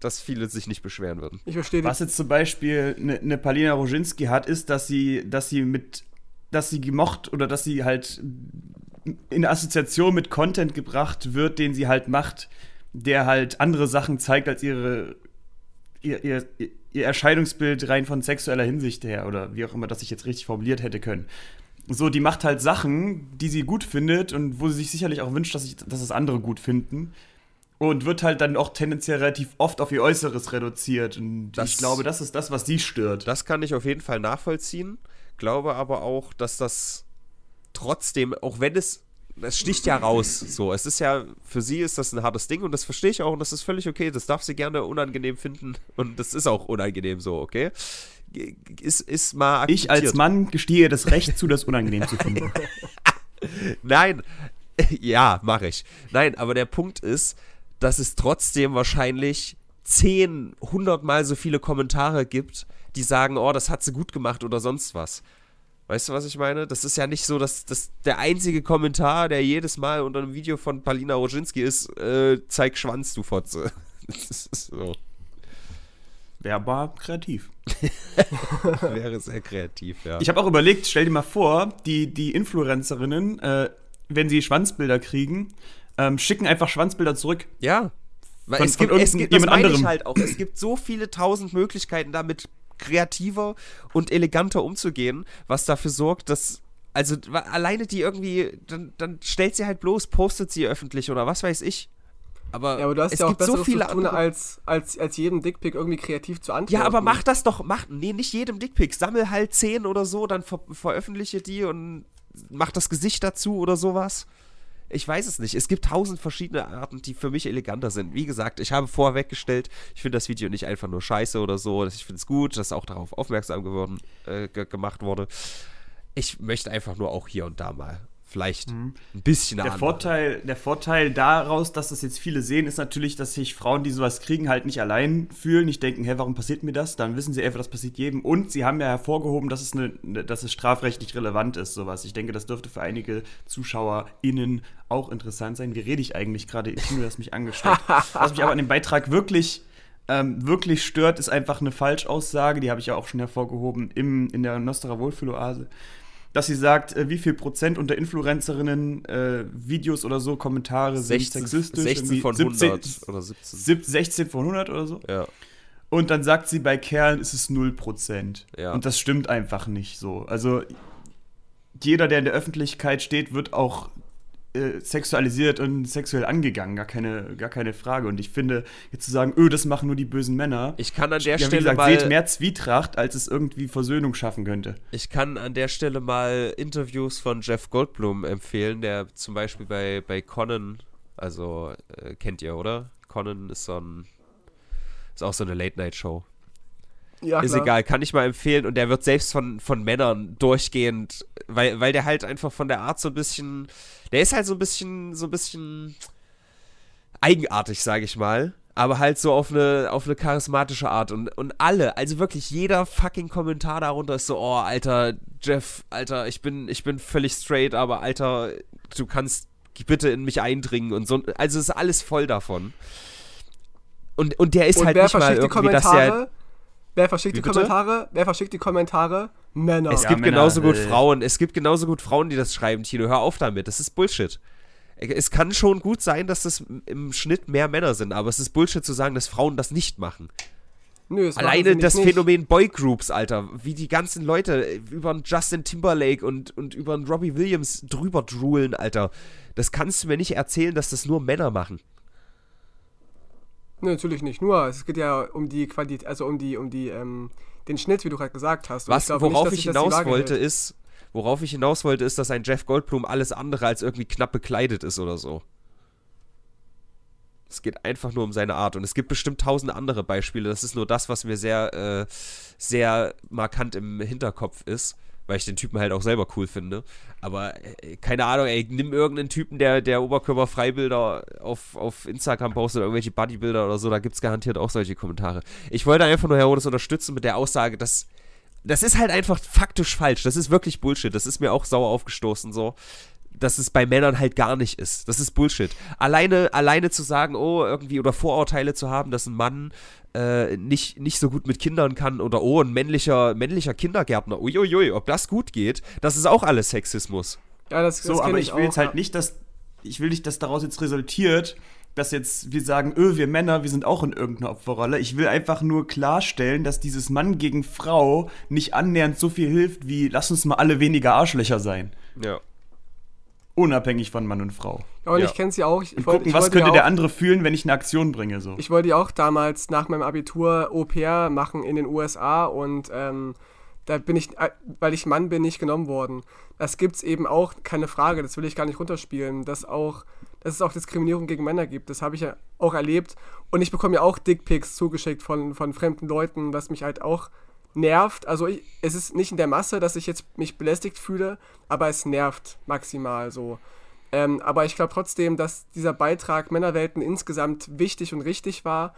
dass viele sich nicht beschweren würden. ich verstehe Was jetzt zum Beispiel eine ne Palina Roginski hat, ist, dass sie, dass sie mit, dass sie gemocht oder dass sie halt in Assoziation mit Content gebracht wird, den sie halt macht, der halt andere Sachen zeigt als ihre ihr, ihr, ihr Erscheinungsbild rein von sexueller Hinsicht her oder wie auch immer das ich jetzt richtig formuliert hätte können. So, die macht halt Sachen, die sie gut findet und wo sie sich sicherlich auch wünscht, dass, ich, dass es andere gut finden. Und wird halt dann auch tendenziell relativ oft auf ihr Äußeres reduziert. Und Das- ich glaube, das ist das, was die stört. Das kann ich auf jeden Fall nachvollziehen. Glaube aber auch, dass das trotzdem, auch wenn es, es sticht ja raus, so. Es ist ja, für sie ist das ein hartes Ding und das verstehe ich auch und das ist völlig okay. Das darf sie gerne unangenehm finden und das ist auch unangenehm so, okay? Ist, ist mal ich als akzeptiert. Mann gestehe das Recht zu, das unangenehm zu finden. Nein, ja, mache ich. Nein, aber der Punkt ist, dass es trotzdem wahrscheinlich 10, 100 Mal so viele Kommentare gibt, die sagen, oh, das hat sie gut gemacht oder sonst was. Weißt du, was ich meine? Das ist ja nicht so, dass, dass der einzige Kommentar, der jedes Mal unter einem Video von Palina Roginski ist, äh, zeig Schwanz, du Fotze. Das ist so. Wäre aber kreativ. Wäre sehr kreativ, ja. Ich habe auch überlegt, stell dir mal vor, die, die Influencerinnen, äh, wenn sie Schwanzbilder kriegen, ähm, schicken einfach Schwanzbilder zurück. Ja. Weil Von- es von gibt, es gibt das jemand anderem. halt auch. Es gibt so viele tausend Möglichkeiten, damit kreativer und eleganter umzugehen, was dafür sorgt, dass. Also alleine die irgendwie, dann, dann stellt sie halt bloß, postet sie öffentlich oder was weiß ich. Aber, Ja, aber du hast es ja auch gibt so viele zu tun, als, als, als jedem Dickpick irgendwie kreativ zu antworten. Ja, aber mach das doch, mach, nee, nicht jedem Dickpick. Sammel halt zehn oder so, dann ver veröffentliche die und mach das Gesicht dazu oder sowas. Ich weiß es nicht. Es gibt tausend verschiedene Arten, die für mich eleganter sind. Wie gesagt, ich habe vorweggestellt, ich finde das Video nicht einfach nur scheiße oder so. Ich finde es gut, dass auch darauf aufmerksam geworden, äh, ge gemacht wurde. ich möchte einfach nur auch hier und da mal vielleicht mhm. ein bisschen der Vorteil, der Vorteil daraus, dass das jetzt viele sehen, ist natürlich, dass sich Frauen, die sowas kriegen, halt nicht allein fühlen, nicht denken, hä, warum passiert mir das? Dann wissen sie einfach, das passiert jedem. Und sie haben ja hervorgehoben, dass es, eine, ne, dass es strafrechtlich relevant ist, sowas. Ich denke, das dürfte für einige ZuschauerInnen auch interessant sein. Wie rede ich eigentlich gerade? Ich nur, das mich angesteckt. Was mich aber an dem Beitrag wirklich ähm, wirklich stört, ist einfach eine Falschaussage, die habe ich ja auch schon hervorgehoben im, in der Nostra Wohlfühloase dass sie sagt, äh, wie viel Prozent unter Influencerinnen äh, Videos oder so, Kommentare 16, sind sexistisch. 16 von 100 oder 17. 16 von 100 oder so. Ja. Und dann sagt sie, bei Kerlen ist es 0%. Ja. Und das stimmt einfach nicht so. Also jeder, der in der Öffentlichkeit steht, wird auch äh, sexualisiert und sexuell angegangen, gar keine, gar keine Frage. Und ich finde, jetzt zu sagen, öh, das machen nur die bösen Männer. Ich kann an der ja, Stelle gesagt, mal seht mehr Zwietracht, als es irgendwie Versöhnung schaffen könnte. Ich kann an der Stelle mal Interviews von Jeff Goldblum empfehlen, der zum Beispiel bei, bei Conan, also äh, kennt ihr, oder? Conan ist so ein, ist auch so eine Late-Night-Show. Ja, ist klar. egal, kann ich mal empfehlen. Und der wird selbst von, von Männern durchgehend, weil, weil der halt einfach von der Art so ein bisschen, der ist halt so ein bisschen, so ein bisschen eigenartig, sage ich mal. Aber halt so auf eine, auf eine charismatische Art. Und, und alle, also wirklich jeder fucking Kommentar darunter ist so, oh, Alter, Jeff, Alter, ich bin, ich bin völlig straight, aber Alter, du kannst bitte in mich eindringen und so. Also es ist alles voll davon. Und, und der ist und halt nicht mal irgendwie, dass er Wer verschickt Wie die bitte? Kommentare? Wer verschickt die Kommentare? Männer. Es ja, gibt Männer, genauso gut äh. Frauen. Es gibt genauso gut Frauen, die das schreiben, Tino. Hör auf damit. Das ist Bullshit. Es kann schon gut sein, dass das im Schnitt mehr Männer sind, aber es ist Bullshit zu sagen, dass Frauen das nicht machen. Nö, das Alleine das nicht. Phänomen Boygroups, Alter. Wie die ganzen Leute über einen Justin Timberlake und, und über einen Robbie Williams drüber droolen, Alter. Das kannst du mir nicht erzählen, dass das nur Männer machen. Nee, natürlich nicht. Nur, es geht ja um die Qualität, also um die, um die, ähm, den Schnitt, wie du gerade gesagt hast. Was, ich worauf nicht, ich hinaus wollte, hält. ist, worauf ich hinaus wollte, ist, dass ein Jeff Goldblum alles andere als irgendwie knapp bekleidet ist oder so. Es geht einfach nur um seine Art. Und es gibt bestimmt tausende andere Beispiele. Das ist nur das, was mir sehr, äh, sehr markant im Hinterkopf ist weil ich den Typen halt auch selber cool finde. Aber äh, keine Ahnung, ey, nimm irgendeinen Typen, der, der Oberkörperfreibilder auf, auf Instagram postet oder irgendwelche Bodybilder oder so, da gibt es garantiert auch solche Kommentare. Ich wollte einfach nur Herodes unterstützen mit der Aussage, dass das ist halt einfach faktisch falsch. Das ist wirklich Bullshit. Das ist mir auch sauer aufgestoßen so dass es bei Männern halt gar nicht ist. Das ist Bullshit. Alleine, alleine zu sagen, oh, irgendwie, oder Vorurteile zu haben, dass ein Mann äh, nicht, nicht so gut mit Kindern kann oder oh, ein männlicher, männlicher Kindergärtner, uiuiui, ob das gut geht, das ist auch alles Sexismus. Ja, das, das so, aber ich, ich will auch, jetzt halt nicht, dass, ich will nicht, dass daraus jetzt resultiert, dass jetzt wir sagen, öh, wir Männer, wir sind auch in irgendeiner Opferrolle. Ich will einfach nur klarstellen, dass dieses Mann gegen Frau nicht annähernd so viel hilft, wie lass uns mal alle weniger Arschlöcher sein. Ja. Unabhängig von Mann und Frau. Ja, und ja. ich kenne sie auch. Ich, und wollt, gucken, was könnte der andere fühlen, wenn ich eine Aktion bringe. So. Ich wollte ja auch damals nach meinem Abitur Au pair machen in den USA und ähm, da bin ich, äh, weil ich Mann bin, nicht genommen worden. Das gibt es eben auch, keine Frage, das will ich gar nicht runterspielen, dass, auch, dass es auch Diskriminierung gegen Männer gibt. Das habe ich ja auch erlebt. Und ich bekomme ja auch Dickpics zugeschickt von, von fremden Leuten, was mich halt auch nervt. Also ich, es ist nicht in der Masse, dass ich jetzt mich belästigt fühle, aber es nervt maximal so. Ähm, aber ich glaube trotzdem, dass dieser Beitrag Männerwelten insgesamt wichtig und richtig war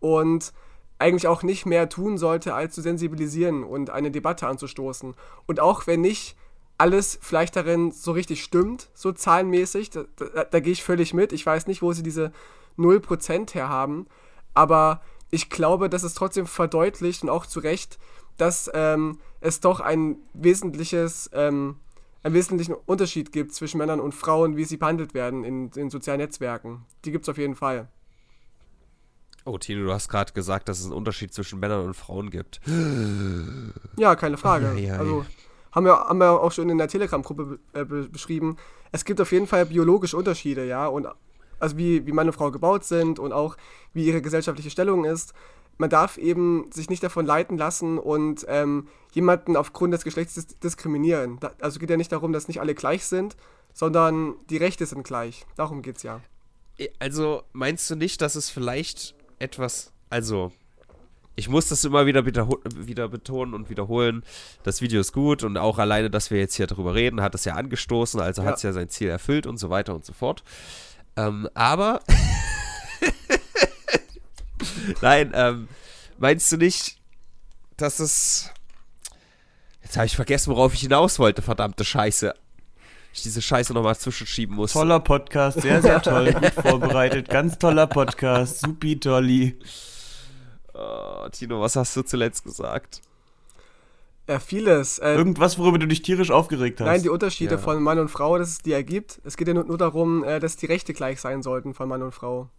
und eigentlich auch nicht mehr tun sollte, als zu sensibilisieren und eine Debatte anzustoßen. Und auch wenn nicht alles vielleicht darin so richtig stimmt, so zahlenmäßig, da, da, da gehe ich völlig mit. Ich weiß nicht, wo sie diese 0% her haben, aber ich glaube, dass es trotzdem verdeutlicht und auch zu Recht, dass ähm, es doch ein wesentliches, ähm, einen wesentlichen Unterschied gibt zwischen Männern und Frauen, wie sie behandelt werden in, in sozialen Netzwerken. Die gibt es auf jeden Fall. Oh, Tino, du hast gerade gesagt, dass es einen Unterschied zwischen Männern und Frauen gibt. Ja, keine Frage. Ei, ei. Also haben wir, haben wir auch schon in der Telegram-Gruppe äh, beschrieben. Es gibt auf jeden Fall biologische Unterschiede, ja, und also wie, wie Mann und Frau gebaut sind und auch wie ihre gesellschaftliche Stellung ist man darf eben sich nicht davon leiten lassen und ähm, jemanden aufgrund des Geschlechts dis diskriminieren. Da, also geht ja nicht darum, dass nicht alle gleich sind, sondern die Rechte sind gleich. Darum geht's ja. Also meinst du nicht, dass es vielleicht etwas, also ich muss das immer wieder, wieder betonen und wiederholen. Das Video ist gut und auch alleine, dass wir jetzt hier darüber reden, hat es ja angestoßen, also ja. hat es ja sein Ziel erfüllt und so weiter und so fort. Ähm, aber Nein, ähm, meinst du nicht, dass es. Jetzt habe ich vergessen, worauf ich hinaus wollte, verdammte Scheiße. Ich diese Scheiße nochmal zwischenschieben muss. Toller Podcast, sehr, sehr toll, gut vorbereitet. Ganz toller Podcast, supi tolli. Oh, Tino, was hast du zuletzt gesagt? Ja, vieles. Äh, Irgendwas, worüber du dich tierisch aufgeregt hast. Nein, die Unterschiede ja. von Mann und Frau, dass es die ergibt. Es geht ja nur, nur darum, äh, dass die Rechte gleich sein sollten von Mann und Frau.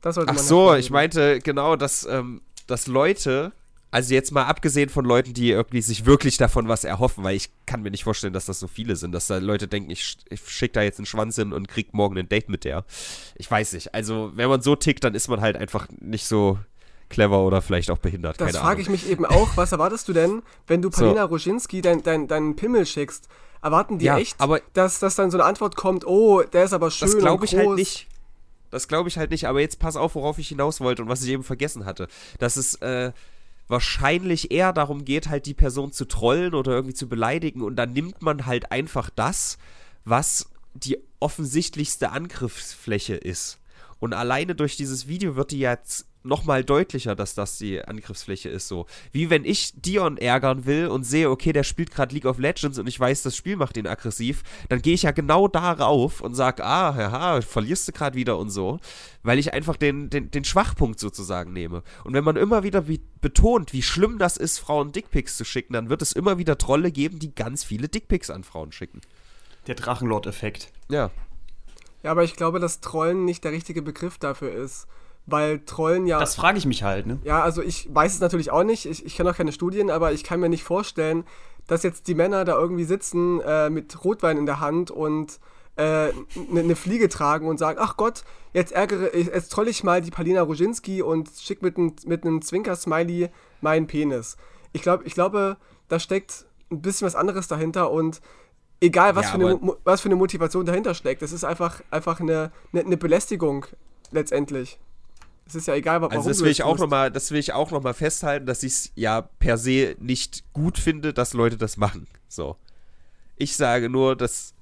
Das sollte Ach so, ich meinte genau, dass, ähm, dass Leute, also jetzt mal abgesehen von Leuten, die irgendwie sich wirklich davon was erhoffen, weil ich kann mir nicht vorstellen, dass das so viele sind, dass da Leute denken, ich, ich schicke da jetzt einen Schwanz hin und krieg morgen ein Date mit der. Ich weiß nicht. Also, wenn man so tickt, dann ist man halt einfach nicht so clever oder vielleicht auch behindert. Das frage ich mich eben auch. Was erwartest du denn, wenn du Palina so. Roginski deinen dein, dein Pimmel schickst? Erwarten die ja, echt, dass, dass dann so eine Antwort kommt, oh, der ist aber schön Das glaube ich halt nicht. Das glaube ich halt nicht, aber jetzt pass auf, worauf ich hinaus wollte und was ich eben vergessen hatte. Dass es äh, wahrscheinlich eher darum geht, halt die Person zu trollen oder irgendwie zu beleidigen und dann nimmt man halt einfach das, was die offensichtlichste Angriffsfläche ist. Und alleine durch dieses Video wird die jetzt nochmal deutlicher, dass das die Angriffsfläche ist. So wie wenn ich Dion ärgern will und sehe, okay, der spielt gerade League of Legends und ich weiß, das Spiel macht ihn aggressiv, dann gehe ich ja genau darauf und sage, ah, haha, verlierst du gerade wieder und so, weil ich einfach den, den, den Schwachpunkt sozusagen nehme. Und wenn man immer wieder wie, betont, wie schlimm das ist, Frauen Dickpics zu schicken, dann wird es immer wieder Trolle geben, die ganz viele Dickpics an Frauen schicken. Der Drachenlord-Effekt. Ja. Ja, aber ich glaube, dass Trollen nicht der richtige Begriff dafür ist weil Trollen ja. Das frage ich mich halt, ne? Ja, also ich weiß es natürlich auch nicht. Ich, ich kenne auch keine Studien, aber ich kann mir nicht vorstellen, dass jetzt die Männer da irgendwie sitzen äh, mit Rotwein in der Hand und eine äh, ne, ne Fliege tragen und sagen, ach Gott, jetzt ärgere, jetzt troll ich mal die Palina Roginski und schick mit, mit einem Zwinker-Smiley meinen Penis. Ich, glaub, ich glaube, da steckt ein bisschen was anderes dahinter und egal, was, ja, für, eine, was für eine Motivation dahinter steckt, das ist einfach, einfach eine, eine, eine Belästigung letztendlich. Es ist ja egal, warum also das will ich auch noch mal, Das will ich auch nochmal festhalten, dass ich es ja per se nicht gut finde, dass Leute das machen. So. Ich sage nur, dass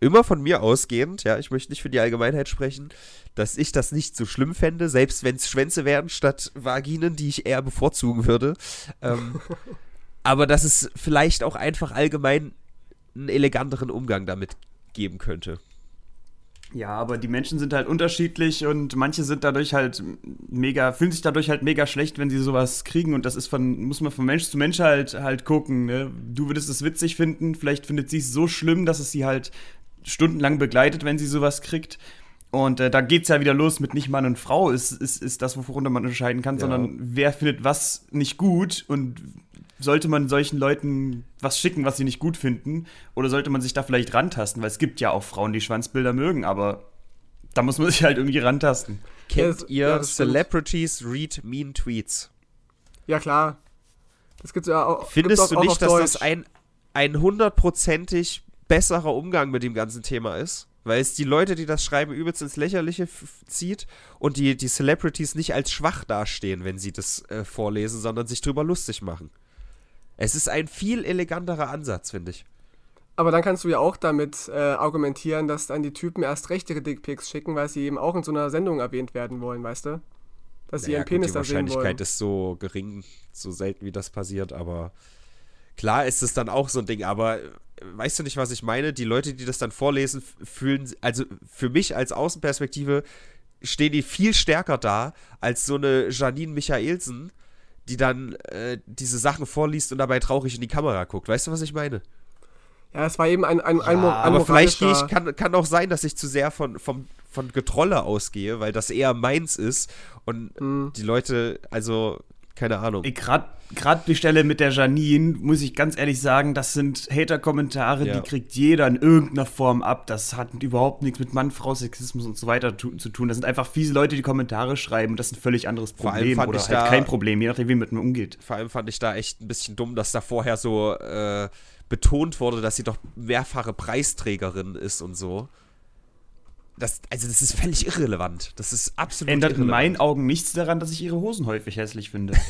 immer von mir ausgehend, ja, ich möchte nicht für die Allgemeinheit sprechen, dass ich das nicht so schlimm fände, selbst wenn es Schwänze wären statt Vaginen, die ich eher bevorzugen würde. Ähm, aber dass es vielleicht auch einfach allgemein einen eleganteren Umgang damit geben könnte. Ja, aber die Menschen sind halt unterschiedlich und manche sind dadurch halt mega, fühlen sich dadurch halt mega schlecht, wenn sie sowas kriegen und das ist von, muss man von Mensch zu Mensch halt halt gucken. Ne? Du würdest es witzig finden, vielleicht findet sie es so schlimm, dass es sie halt stundenlang begleitet, wenn sie sowas kriegt. Und äh, da es ja wieder los mit nicht Mann und Frau, ist, ist, ist das, worunter man unterscheiden kann, ja. sondern wer findet was nicht gut und sollte man solchen Leuten was schicken, was sie nicht gut finden? Oder sollte man sich da vielleicht rantasten? Weil es gibt ja auch Frauen, die Schwanzbilder mögen, aber da muss man sich halt irgendwie rantasten. Kennt ihr ja, Celebrities Read Mean Tweets? Ja, klar. Das gibt's ja auch. Findest auch, du nicht, dass Deutsch. das ein, ein hundertprozentig besserer Umgang mit dem ganzen Thema ist? Weil es die Leute, die das schreiben, übelst ins Lächerliche zieht und die, die Celebrities nicht als schwach dastehen, wenn sie das äh, vorlesen, sondern sich drüber lustig machen. Es ist ein viel eleganterer Ansatz, finde ich. Aber dann kannst du ja auch damit äh, argumentieren, dass dann die Typen erst recht ihre Dickpics schicken, weil sie eben auch in so einer Sendung erwähnt werden wollen, weißt du? Dass sie naja, ihren Penis gut, da sehen wollen. Die Wahrscheinlichkeit ist so gering, so selten wie das passiert, aber klar ist es dann auch so ein Ding, aber äh, weißt du nicht, was ich meine? Die Leute, die das dann vorlesen, fühlen, also für mich als Außenperspektive stehen die viel stärker da als so eine Janine Michaelsen, die dann äh, diese Sachen vorliest und dabei traurig in die Kamera guckt. Weißt du, was ich meine? Ja, es war eben ein, ein, ein, ja, ein Aber vielleicht ich, kann, kann auch sein, dass ich zu sehr von, vom, von Getrolle ausgehe, weil das eher meins ist und mhm. die Leute, also keine Ahnung. Gerade die Stelle mit der Janine, muss ich ganz ehrlich sagen, das sind Hater-Kommentare, ja. die kriegt jeder in irgendeiner Form ab. Das hat überhaupt nichts mit Mann-Frau-Sexismus und so weiter zu, zu, tun. Das sind einfach fiese Leute, die Kommentare schreiben. Das ist ein völlig anderes Problem oder halt da, kein Problem, je nachdem, wie mit mir umgeht. Vor allem fand ich da echt ein bisschen dumm, dass da vorher so äh, betont wurde, dass sie doch mehrfache Preisträgerin ist und so. Das, also das ist völlig irrelevant. Das ist absolut Ändert in irrelevant. meinen Augen nichts daran, dass ich ihre Hosen häufig hässlich finde.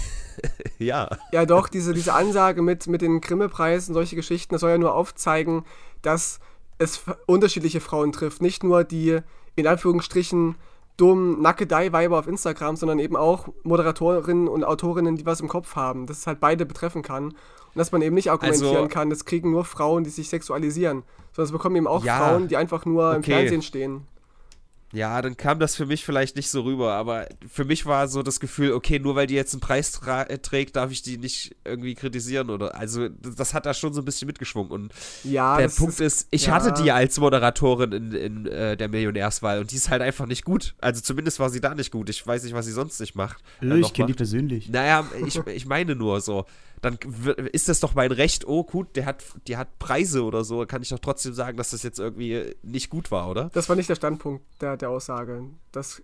Ja. Ja, doch, diese, diese Ansage mit, mit den Grimme-Preisen, solche Geschichten, das soll ja nur aufzeigen, dass es unterschiedliche Frauen trifft. Nicht nur die, in Anführungsstrichen, dummen Nackedei-Weiber auf Instagram, sondern eben auch Moderatorinnen und Autorinnen, die was im Kopf haben. Dass es halt beide betreffen kann. Und dass man eben nicht argumentieren Also- kann, das kriegen nur Frauen, die sich sexualisieren. Sondern es bekommen eben auch Ja, Frauen, die einfach nur im okay. Fernsehen stehen. Ja, dann kam das für mich vielleicht nicht so rüber, aber für mich war so das Gefühl, okay, nur weil die jetzt einen Preis tra äh, trägt, darf ich die nicht irgendwie kritisieren oder also das hat da schon so ein bisschen mitgeschwungen und Ja, der Punkt ist, ich ja. hatte die als Moderatorin in, in äh, der Millionärswahl und die ist halt einfach nicht gut. Also zumindest war sie da nicht gut. Ich weiß nicht, was sie sonst nicht macht. äh, ich kenne die persönlich. Naja, ich, ich meine nur so. Dann ist das doch mein Recht, oh gut, der hat, die hat Preise oder so, kann ich doch trotzdem sagen, dass das jetzt irgendwie nicht gut war, oder? Das war nicht der Standpunkt der, der Aussage. Das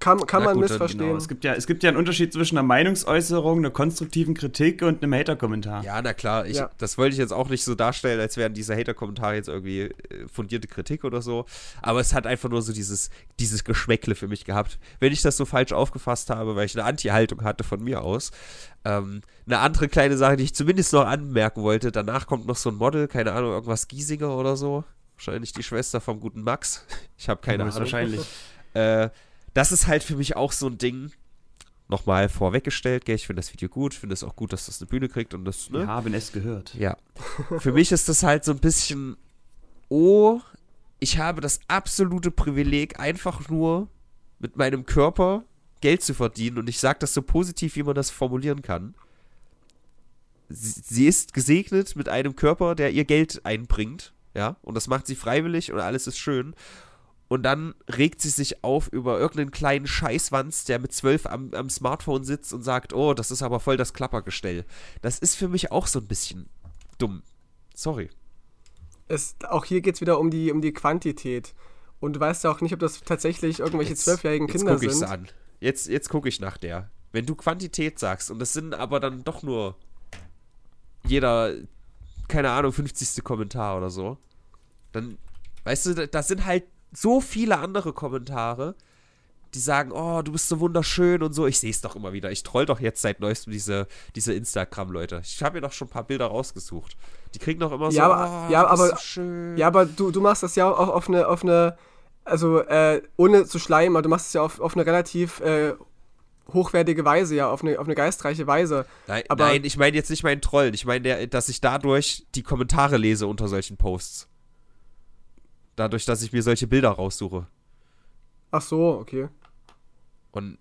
kann, kann, Na man gut, missverstehen. Genau, es gibt, ja, es gibt ja einen Unterschied zwischen einer Meinungsäußerung, einer konstruktiven Kritik und einem Hater-Kommentar. Ja, na klar, ich, Ja. das wollte ich jetzt auch nicht so darstellen, als wären diese Hater-Kommentare jetzt irgendwie äh, fundierte Kritik oder so. Aber es hat einfach nur so dieses, dieses Geschmäckle für mich gehabt. Wenn ich das so falsch aufgefasst habe, weil ich eine Anti-Haltung hatte von mir aus. Ähm, eine andere kleine Sache, die ich zumindest noch anmerken wollte, danach kommt noch so ein Model, keine Ahnung, irgendwas Giesinger oder so. Wahrscheinlich die Schwester vom guten Max. Ich habe keine Ahnung. wahrscheinlich. Äh, das ist halt für mich auch so ein Ding. Nochmal vorweggestellt, gell, ich finde das Video gut, finde es auch gut, dass das eine Bühne kriegt und das, ne? Wir haben es gehört. Ja. Für mich ist das halt so ein bisschen, oh, ich habe das absolute Privileg, einfach nur mit meinem Körper Geld zu verdienen. Und ich sage das so positiv, wie man das formulieren kann. Sie, sie ist gesegnet mit einem Körper, der ihr Geld einbringt. Ja, und das macht sie freiwillig und alles ist schön. Und dann regt sie sich auf über irgendeinen kleinen Scheißwanz, der mit zwölf am, am Smartphone sitzt und sagt, oh, das ist aber voll das Klappergestell. Das ist für mich auch so ein bisschen dumm. Sorry. Es, auch hier geht es wieder um die, um die Quantität. Und du weißt ja auch nicht, ob das tatsächlich irgendwelche zwölfjährigen Kinder jetzt guck ich's sind. an. Jetzt, jetzt gucke ich nach der. Wenn du Quantität sagst und das sind aber dann doch nur jeder, keine Ahnung, 50. Kommentar oder so, dann, weißt du, da, da sind halt so viele andere Kommentare, die sagen, oh, du bist so wunderschön und so. Ich sehe es doch immer wieder. Ich troll doch jetzt seit neuestem diese, diese Instagram-Leute. Ich habe mir doch schon ein paar Bilder rausgesucht. Die kriegen doch immer so, Ja, aber- oh, ja, aber- so schön. Ja, aber du, du machst das ja auch auf eine, auf eine also äh, ohne zu schleimen, aber du machst es ja auf, auf eine relativ äh, hochwertige Weise, ja, auf eine, auf eine geistreiche Weise. Nein, Aber- nein, ich meine jetzt nicht meinen Trollen. Ich meine, dass ich dadurch die Kommentare lese unter solchen Posts. Dadurch, dass ich mir solche Bilder raussuche. Ach so, okay. Und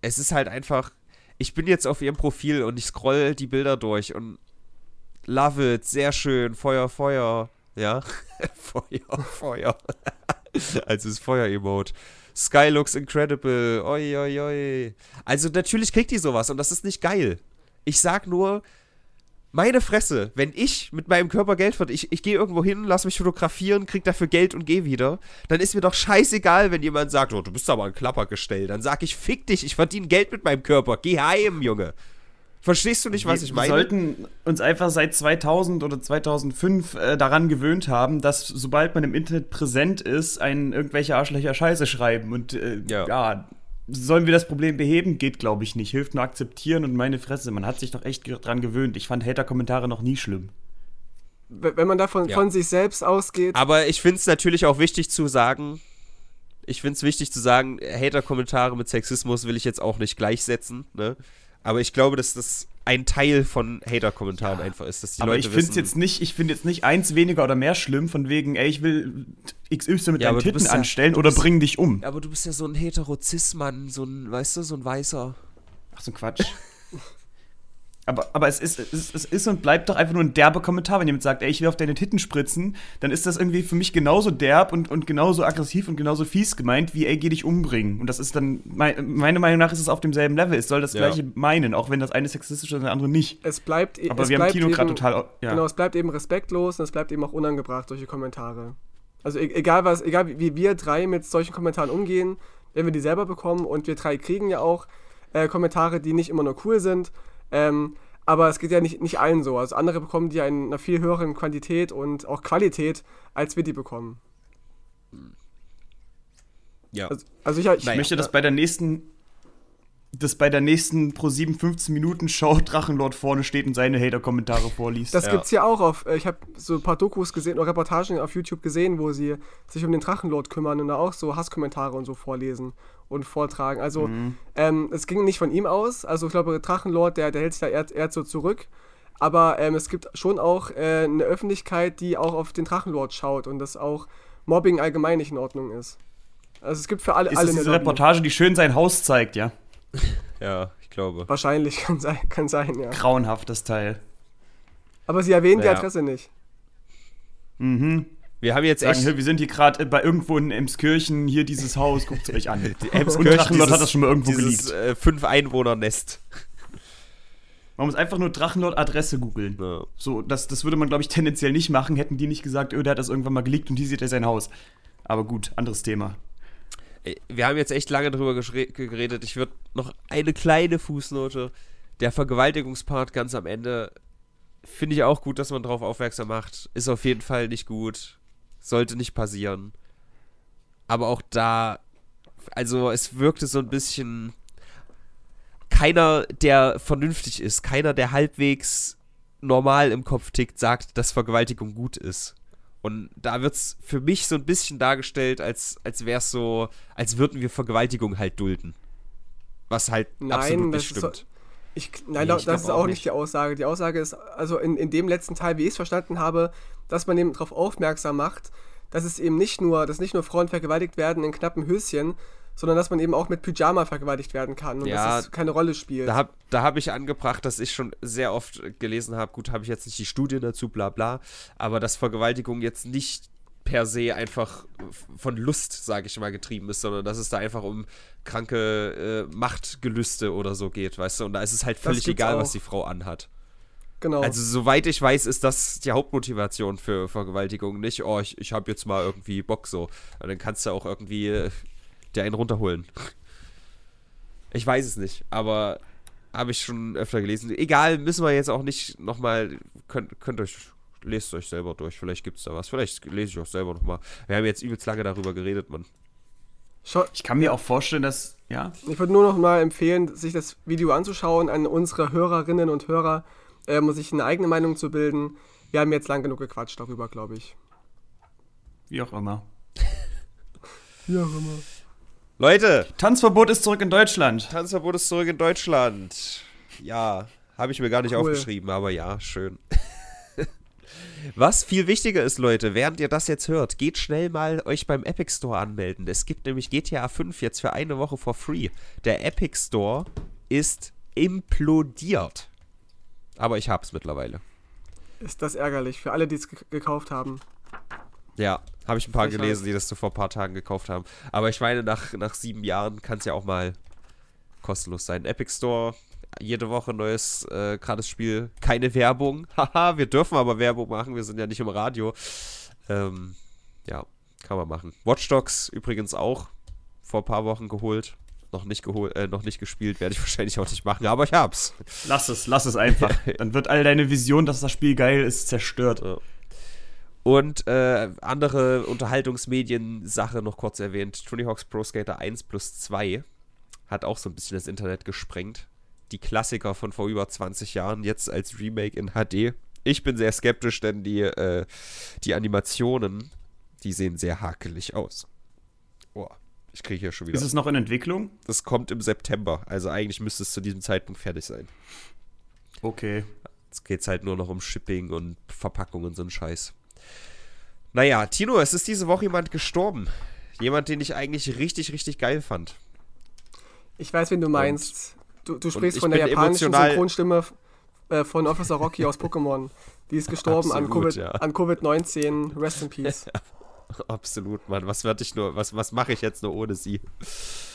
es ist halt einfach. Ich bin jetzt auf ihrem Profil und ich scroll die Bilder durch und love it, sehr schön, Feuer, Feuer. Ja. Feuer, Feuer. also das Feuer-Emote. Sky looks incredible. Oi, oi, oi. Also natürlich kriegt die sowas und das ist nicht geil. Ich sag nur, meine Fresse, wenn ich mit meinem Körper Geld verdiene, ich, ich gehe irgendwo hin, lass mich fotografieren, krieg dafür Geld und gehe wieder, dann ist mir doch scheißegal, wenn jemand sagt, oh, du bist aber ein Klappergestell. Dann sag ich, fick dich, ich verdiene Geld mit meinem Körper. Geh heim, Junge. Verstehst du nicht, was ich meine? Wir sollten uns einfach seit 2000 oder 2005 äh, daran gewöhnt haben, dass sobald man im Internet präsent ist, einen irgendwelche Arschlöcher Scheiße schreiben. Und äh, Ja. ja. Sollen wir das Problem beheben? Geht, glaube ich, nicht. Hilft nur akzeptieren und meine Fresse. Man hat sich doch echt dran gewöhnt. Ich fand Hater-Kommentare noch nie schlimm. Wenn man davon Ja. von sich selbst ausgeht, Aber ich finde es natürlich auch wichtig zu sagen, ich finde es wichtig zu sagen, Hater-Kommentare mit Sexismus will ich jetzt auch nicht gleichsetzen, ne? Aber ich glaube, dass das ein Teil von Hater-Kommentaren einfach ist, dass die Aber Leute ich finde jetzt nicht, ich finde jetzt nicht eins weniger oder mehr schlimm, von wegen, ey, ich will XY mit Ja, deinen Titten ja- anstellen oder bist- bring dich um. aber du bist ja so ein Heterozis-Mann, so ein, weißt du, so ein Weißer. Ach so ein Quatsch. aber, aber es, ist, es, ist, es ist und bleibt doch einfach nur ein derber Kommentar. Wenn jemand sagt, ey, ich will auf deine Titten spritzen, dann ist das irgendwie für mich genauso derb und, und genauso aggressiv und genauso fies gemeint, wie, ey, geh dich umbringen. Und das ist dann, mei- meiner Meinung nach ist es auf demselben Level. Es soll das Ja. gleiche meinen, auch wenn das eine sexistisch ist und das andere nicht. es bleibt e- Aber es wir haben bleibt Kino gerade eben- total. Ja. Genau, es bleibt eben respektlos und es bleibt eben auch unangebracht, solche Kommentare. Also e egal was, egal wie, wie wir drei mit solchen Kommentaren umgehen, wenn wir die selber bekommen und wir drei kriegen ja auch äh, Kommentare, die nicht immer nur cool sind, ähm, aber es geht ja nicht, nicht allen so. Also andere bekommen die in einer viel höheren Quantität und auch Qualität, als wir die bekommen. Ja. Also, also ich, ich, Ich möchte, dass bei der nächsten, dass bei der nächsten Pro 7 15 Minuten Show Drachenlord vorne steht und seine Hater-Kommentare vorliest. Das Ja. gibt's ja auch auf. äh, Ich habe so ein paar Dokus gesehen oder Reportagen auf YouTube gesehen, wo sie sich um den Drachenlord kümmern und da auch so Hasskommentare und so vorlesen und vortragen. Also Mhm. ähm, es ging nicht von ihm aus. Also ich glaube, Drachenlord, der, der hält sich da eher, eher so zurück. Aber ähm, es gibt schon auch äh, eine Öffentlichkeit, die auch auf den Drachenlord schaut und dass auch Mobbing allgemein nicht in Ordnung ist. Also es gibt für alle, ist alle diese. Reportage, die schön sein Haus zeigt, ja? Ja, ich glaube. Wahrscheinlich kann sein, kann sein, ja. Grauenhaft, das Teil. Aber sie erwähnen die Ja. Adresse nicht. Mhm. Wir haben jetzt Sagen, echt. hier, wir sind hier gerade bei irgendwo in Emskirchen, hier dieses Haus, guckt es euch an. Emskirchen, Drachenlord dieses- hat das schon mal irgendwo dieses geleakt. äh, Fünf-Einwohner-Nest. Man muss einfach nur Drachenlord-Adresse googeln. Ja. So, das, das würde man, glaube ich, tendenziell nicht machen, hätten die nicht gesagt, öh, der hat das irgendwann mal geleakt und hier sieht er sein Haus. Aber gut, anderes Thema. Wir haben jetzt echt lange drüber geredet. Ich würde noch eine kleine Fußnote. Der Vergewaltigungspart ganz am Ende finde ich auch gut, dass man darauf aufmerksam macht. Ist auf jeden Fall nicht gut. Sollte nicht passieren. Aber auch da, also es wirkte so ein bisschen keiner, der vernünftig ist, keiner, der halbwegs normal im Kopf tickt, sagt, dass Vergewaltigung gut ist. Und da wird es für mich so ein bisschen dargestellt, als, als wäre es so, als würden wir Vergewaltigung halt dulden. Was halt Nein, absolut nicht stimmt. Ich, nein, Nee, ich das ist auch nicht. die Aussage. Die Aussage ist, also in, in dem letzten Teil, wie ich es verstanden habe, dass man eben darauf aufmerksam macht, dass es eben nicht nur, dass nicht nur Frauen vergewaltigt werden in knappen Höschen, sondern dass man eben auch mit Pyjama vergewaltigt werden kann und Ja, dass es keine Rolle spielt. Da habe da hab ich angebracht, dass ich schon sehr oft gelesen habe, gut, habe ich jetzt nicht die Studien dazu, bla bla, aber dass Vergewaltigung jetzt nicht per se einfach von Lust, sage ich mal, getrieben ist, sondern dass es da einfach um kranke äh, Machtgelüste oder so geht, weißt du? Und da ist es halt völlig egal, was auch. die Frau anhat. genau. Also soweit ich weiß, ist das die Hauptmotivation für Vergewaltigung. Nicht, oh, ich, ich habe jetzt mal irgendwie Bock so. Und dann kannst du auch irgendwie dir einen runterholen. Ich weiß es nicht, aber habe ich schon öfter gelesen. Egal, müssen wir jetzt auch nicht nochmal, könnt, könnt euch, lest euch selber durch, vielleicht gibt es da was. Vielleicht lese ich auch selber nochmal. Wir haben jetzt übelst lange darüber geredet, Mann. Schau, Ich kann mir auch vorstellen, dass, ja, ich würde nur noch mal empfehlen, sich das Video anzuschauen, an unsere Hörerinnen und Hörer, ähm, um sich eine eigene Meinung zu bilden. Wir haben jetzt lang genug gequatscht darüber, glaube ich. wie auch immer. Ja, immer. Leute, Tanzverbot ist zurück in Deutschland. Tanzverbot ist zurück in Deutschland. Ja, habe ich mir gar nicht Cool. aufgeschrieben, aber ja, schön. Was viel wichtiger ist, Leute, während ihr das jetzt hört, geht schnell mal euch beim Epic Store anmelden. Es gibt nämlich GTA 5 jetzt für eine Woche for free. Der Epic Store ist implodiert. Aber ich hab's mittlerweile. Ist das ärgerlich für alle, die es ge gekauft haben. Ja, habe ich ein paar Frechheit. gelesen, die das so vor ein paar Tagen gekauft haben. Aber ich meine, nach, nach sieben Jahren kann es ja auch mal kostenlos sein. Epic Store, jede Woche neues äh, gratis Spiel. Keine Werbung. Haha, wir dürfen aber Werbung machen. Wir sind ja nicht im Radio. Ähm, ja, kann man machen. Watch Dogs übrigens auch vor ein paar Wochen geholt. Noch nicht geholt, äh, noch nicht gespielt, werde ich wahrscheinlich auch nicht machen, aber ich hab's. Lass es, lass es einfach. Dann wird all deine Vision, dass das Spiel geil ist, zerstört. Und äh, andere Unterhaltungsmedien-Sache noch kurz erwähnt. Tony Hawk's Pro Skater 1 plus 2 hat auch so ein bisschen das Internet gesprengt. Die Klassiker von vor über 20 Jahren jetzt als Remake in HD. Ich bin sehr skeptisch, denn die, äh, die Animationen, die sehen sehr hakelig aus. Boah, ich kriege hier schon wieder. Ist es noch in Entwicklung? das kommt im September. Also eigentlich müsste es zu diesem Zeitpunkt fertig sein. Okay. Jetzt geht's halt nur noch um Shipping und Verpackung und so ein Scheiß. Naja, Tino, es ist diese Woche jemand gestorben. Jemand, den ich eigentlich richtig, richtig geil fand. Ich weiß, wen du meinst. Du, du sprichst ich von der japanischen Synchronstimme äh, von Officer Rocky aus Pokémon. Die ist gestorben an Absolut, Covid- ja. an Covid-19. Rest in Peace. Absolut, Mann. Was werde ich nur, was, was mache ich jetzt nur ohne sie?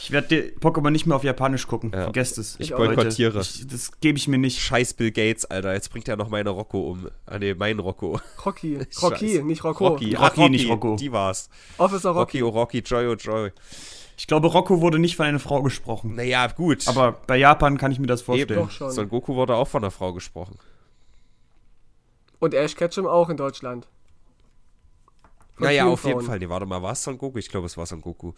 Ich werde Pokémon nicht mehr auf Japanisch gucken. Ja. Vergesst es. Ich boykottiere. Ich, das gebe ich mir nicht. Scheiß Bill Gates, Alter. Jetzt bringt er noch meine Rocco um. Ah, nee, mein Rocco. Rocky. Rocky, nicht Rocco. Rocky, Rocky, Ach, Rocky, nicht Rocco. Die war's. Officer Rocky. Rocky, oh Rocky, Joy, oh Joy. Ich glaube, Rocco wurde nicht von einer Frau gesprochen. Naja, gut. Aber bei Japan kann ich mir das vorstellen. Eben. Doch schon. Son Goku wurde auch von einer Frau gesprochen. Und Ash Ketchum auch in Deutschland. Naja, auf jeden. Fall. Nee, warte mal, war es Son Goku? Ich glaube, es war Son Goku.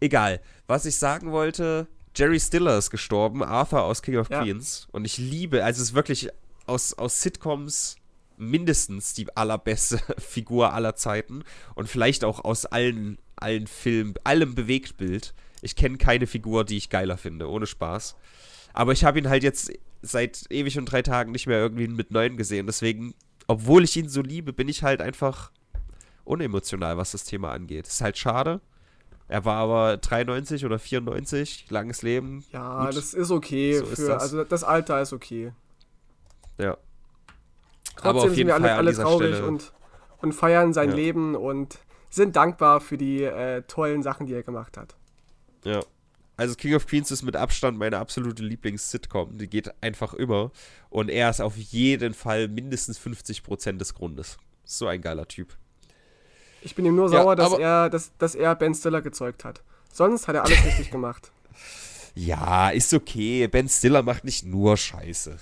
Egal. Was ich sagen wollte, Jerry Stiller ist gestorben, Arthur aus King of Ja. Queens. Und ich liebe, also es ist wirklich aus, aus Sitcoms mindestens die allerbeste Figur aller Zeiten. Und vielleicht auch aus allen, allen Filmen, allem Bewegtbild. Ich kenne keine Figur, die ich geiler finde, ohne Spaß. Aber ich habe ihn halt jetzt seit ewig und drei Tagen nicht mehr irgendwie mit neun gesehen. Deswegen, obwohl ich ihn so liebe, bin ich halt einfach unemotional, was das Thema angeht. Ist halt schade. Er war aber 93 oder 94, langes Leben. Ja, Gut. das ist okay. So ist für, das. Also das Alter ist okay. Ja. Trotzdem Aber auf sind jeden wir alle, Fall alle traurig Stelle- und, und feiern sein Ja. Leben und sind dankbar für die äh, tollen Sachen, die er gemacht hat. Ja. Also King of Queens ist mit Abstand meine absolute Lieblings-Sitcom. Die geht einfach immer. Und er ist auf jeden Fall mindestens 50% des Grundes. So ein geiler Typ. Ich bin ihm nur Ja, sauer, dass, aber- er, dass, dass er Ben Stiller gezeugt hat. Sonst hat er alles richtig gemacht. Ja, ist okay. Ben Stiller macht nicht nur Scheiße.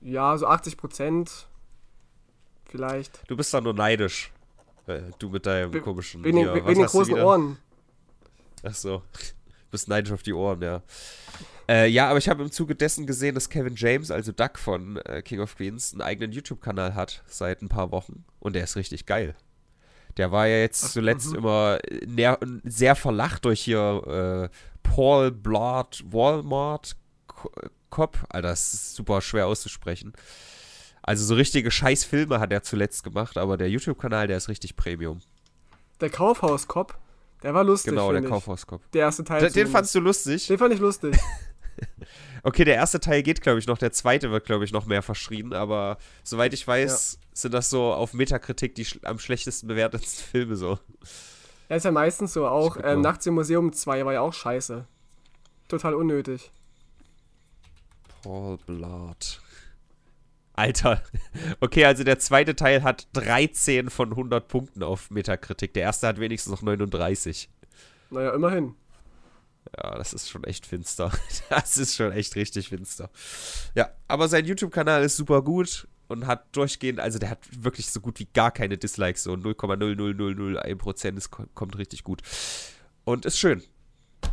Ja, so 80 Prozent vielleicht. Du bist da nur neidisch. Äh, Du mit deinem Be- komischen. Wegen hier, wegen den du großen? Ohren. Ach so. Bist neidisch auf die Ohren, ja. Äh, ja, aber ich habe im Zuge dessen gesehen, dass Kevin James, also Duck von äh, King of Queens, einen eigenen YouTube-Kanal hat seit ein paar Wochen. Und der ist richtig geil. Der war ja jetzt zuletzt mhm. immer äh, sehr verlacht durch hier äh, Paul Blart Walmart Co- Cop. Alter, das ist super schwer auszusprechen. Also so richtige Scheißfilme hat er zuletzt gemacht, aber der YouTube-Kanal, der ist richtig Premium. Der Kaufhauskopf, der war lustig. genau, der. Kaufhauskopf. Der erste Teil. Den, den fandst du lustig? den fand ich lustig. Okay, der erste Teil geht, glaube ich, noch. Der zweite wird, glaube ich, noch mehr verschrien. Aber soweit ich weiß, sind das so auf Metakritik die sch am schlechtesten bewertetsten Filme so. Er ist ja meistens so. Auch ähm. Nachts im Museum 2 war ja auch scheiße. Total unnötig. Paul Blart. Alter. Okay, also der zweite Teil hat 13 von 100 Punkten auf Metakritik. Der erste hat wenigstens noch 39. Naja, immerhin. Ja, das ist schon echt finster. Das ist schon echt richtig finster. Ja, aber sein YouTube-Kanal ist super gut und hat durchgehend, also der hat wirklich so gut wie gar keine Dislikes, so 0,00001%, es ko- kommt richtig gut. Und ist schön.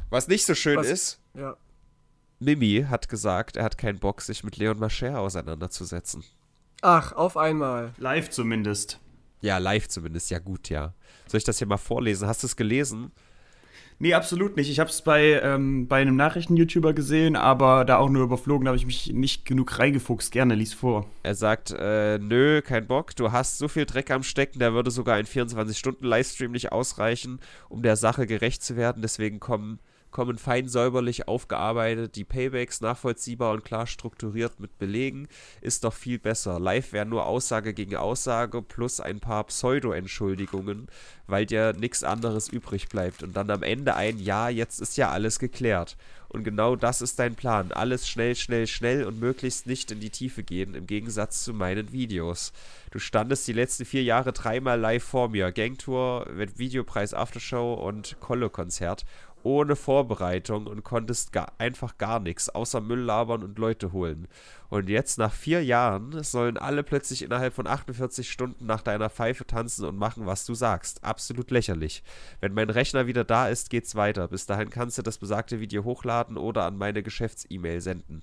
Was nicht so schön Was- ist, Ja. Mimi hat gesagt, er hat keinen Bock, sich mit Leon Mascher auseinanderzusetzen. Ach, auf einmal. Live zumindest. Ja, live zumindest, ja gut, ja. Soll ich das hier mal vorlesen? Hast du es gelesen? Nee, absolut nicht. Ich habe es bei, ähm, bei einem Nachrichten-YouTuber gesehen, aber da auch nur überflogen, da habe ich mich nicht genug reingefuchst. Gerne, lies vor. Er sagt, äh, nö, kein Bock, du hast so viel Dreck am Stecken, der würde sogar ein 24-Stunden-Livestream nicht ausreichen, um der Sache gerecht zu werden. Deswegen kommen, kommen fein säuberlich aufgearbeitet die Paybacks, nachvollziehbar und klar strukturiert mit Belegen, ist doch viel besser. Live wäre nur Aussage gegen Aussage plus ein paar Pseudo-Entschuldigungen, weil dir nichts anderes übrig bleibt. Und dann am Ende ein Ja, jetzt ist ja alles geklärt. Und genau das ist dein Plan. Alles schnell, schnell, schnell und möglichst nicht in die Tiefe gehen, im Gegensatz zu meinen Videos. Du standest die letzten vier Jahre dreimal live vor mir. Gangtour Videopreis Aftershow und Kollo-Konzert. Ohne Vorbereitung und konntest gar, einfach gar nichts, außer Müll labern und Leute holen. Und jetzt, nach vier Jahren, sollen alle plötzlich innerhalb von 48 Stunden nach deiner Pfeife tanzen und machen, was du sagst. Absolut lächerlich. Wenn mein Rechner wieder da ist, geht's weiter. Bis dahin kannst du das besagte Video hochladen oder an meine Geschäfts-E-Mail senden.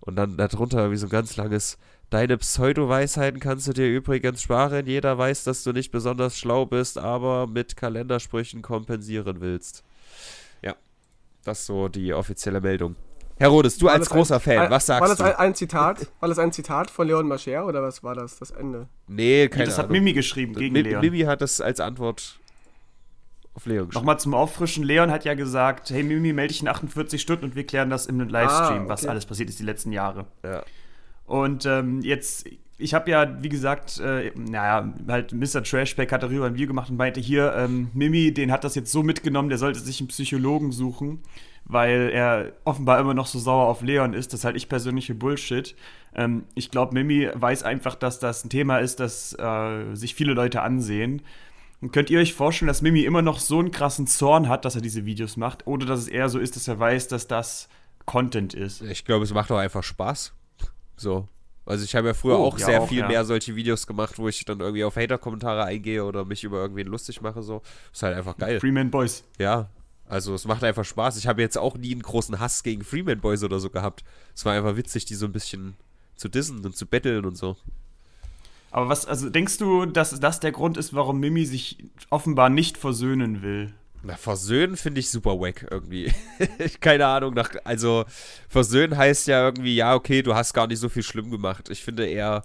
Und dann darunter wie so ein ganz langes Deine Pseudo-Weisheiten kannst du dir übrigens sparen. Jeder weiß, dass du nicht besonders schlau bist, aber mit Kalendersprüchen kompensieren willst. Ja, das ist so die offizielle Meldung. Herr Rodes, du War als das ein- großer Fan, was War sagst das du? ein, ein Zitat? War das ein Zitat von Leon Mascher oder was war das? Das Ende. nee, Nee, keine das hat Ahnung. Mimi geschrieben gegen Mi- Leon. Mimi hat das als Antwort auf Leon geschrieben. Nochmal zum Auffrischen. Leon hat ja gesagt, hey Mimi, melde dich in 48 Stunden und wir klären das in einem Livestream, Ah, was okay. alles passiert ist die letzten Jahre. Ja. Und ähm, jetzt, ich habe ja, wie gesagt, äh, naja, halt Mr. Trashback hat darüber ein Video gemacht und meinte hier, ähm, Mimi, den hat das jetzt so mitgenommen, der sollte sich einen Psychologen suchen, weil er offenbar immer noch so sauer auf Leon ist. Das halte ich persönlich für Bullshit. Ähm, ich glaube, Mimi weiß einfach, dass das ein Thema ist, das äh, sich viele Leute ansehen. Und könnt ihr euch vorstellen, dass Mimi immer noch so einen krassen Zorn hat, dass er diese Videos macht? Oder dass es eher so ist, dass er weiß, dass das Content ist? Ich glaube, es macht doch einfach Spaß. So. Also ich habe ja früher Oh, auch ja, sehr auch, viel ja. mehr solche Videos gemacht, wo ich dann irgendwie auf Hater-Kommentare eingehe oder mich über irgendwen lustig mache. So. Ist halt einfach geil. Freeman Boys. Ja. Also es macht einfach Spaß. Ich habe jetzt auch nie einen großen Hass gegen Freeman Boys oder so gehabt. Es war einfach witzig, die so ein bisschen zu dissen und zu betteln und so. Aber was, also denkst du, dass das der Grund ist, warum Mimi sich offenbar nicht versöhnen will? Na, versöhnen finde ich super wack irgendwie. Keine Ahnung, nach, also versöhnen heißt ja irgendwie, ja, okay, du hast gar nicht so viel schlimm gemacht. Ich finde eher,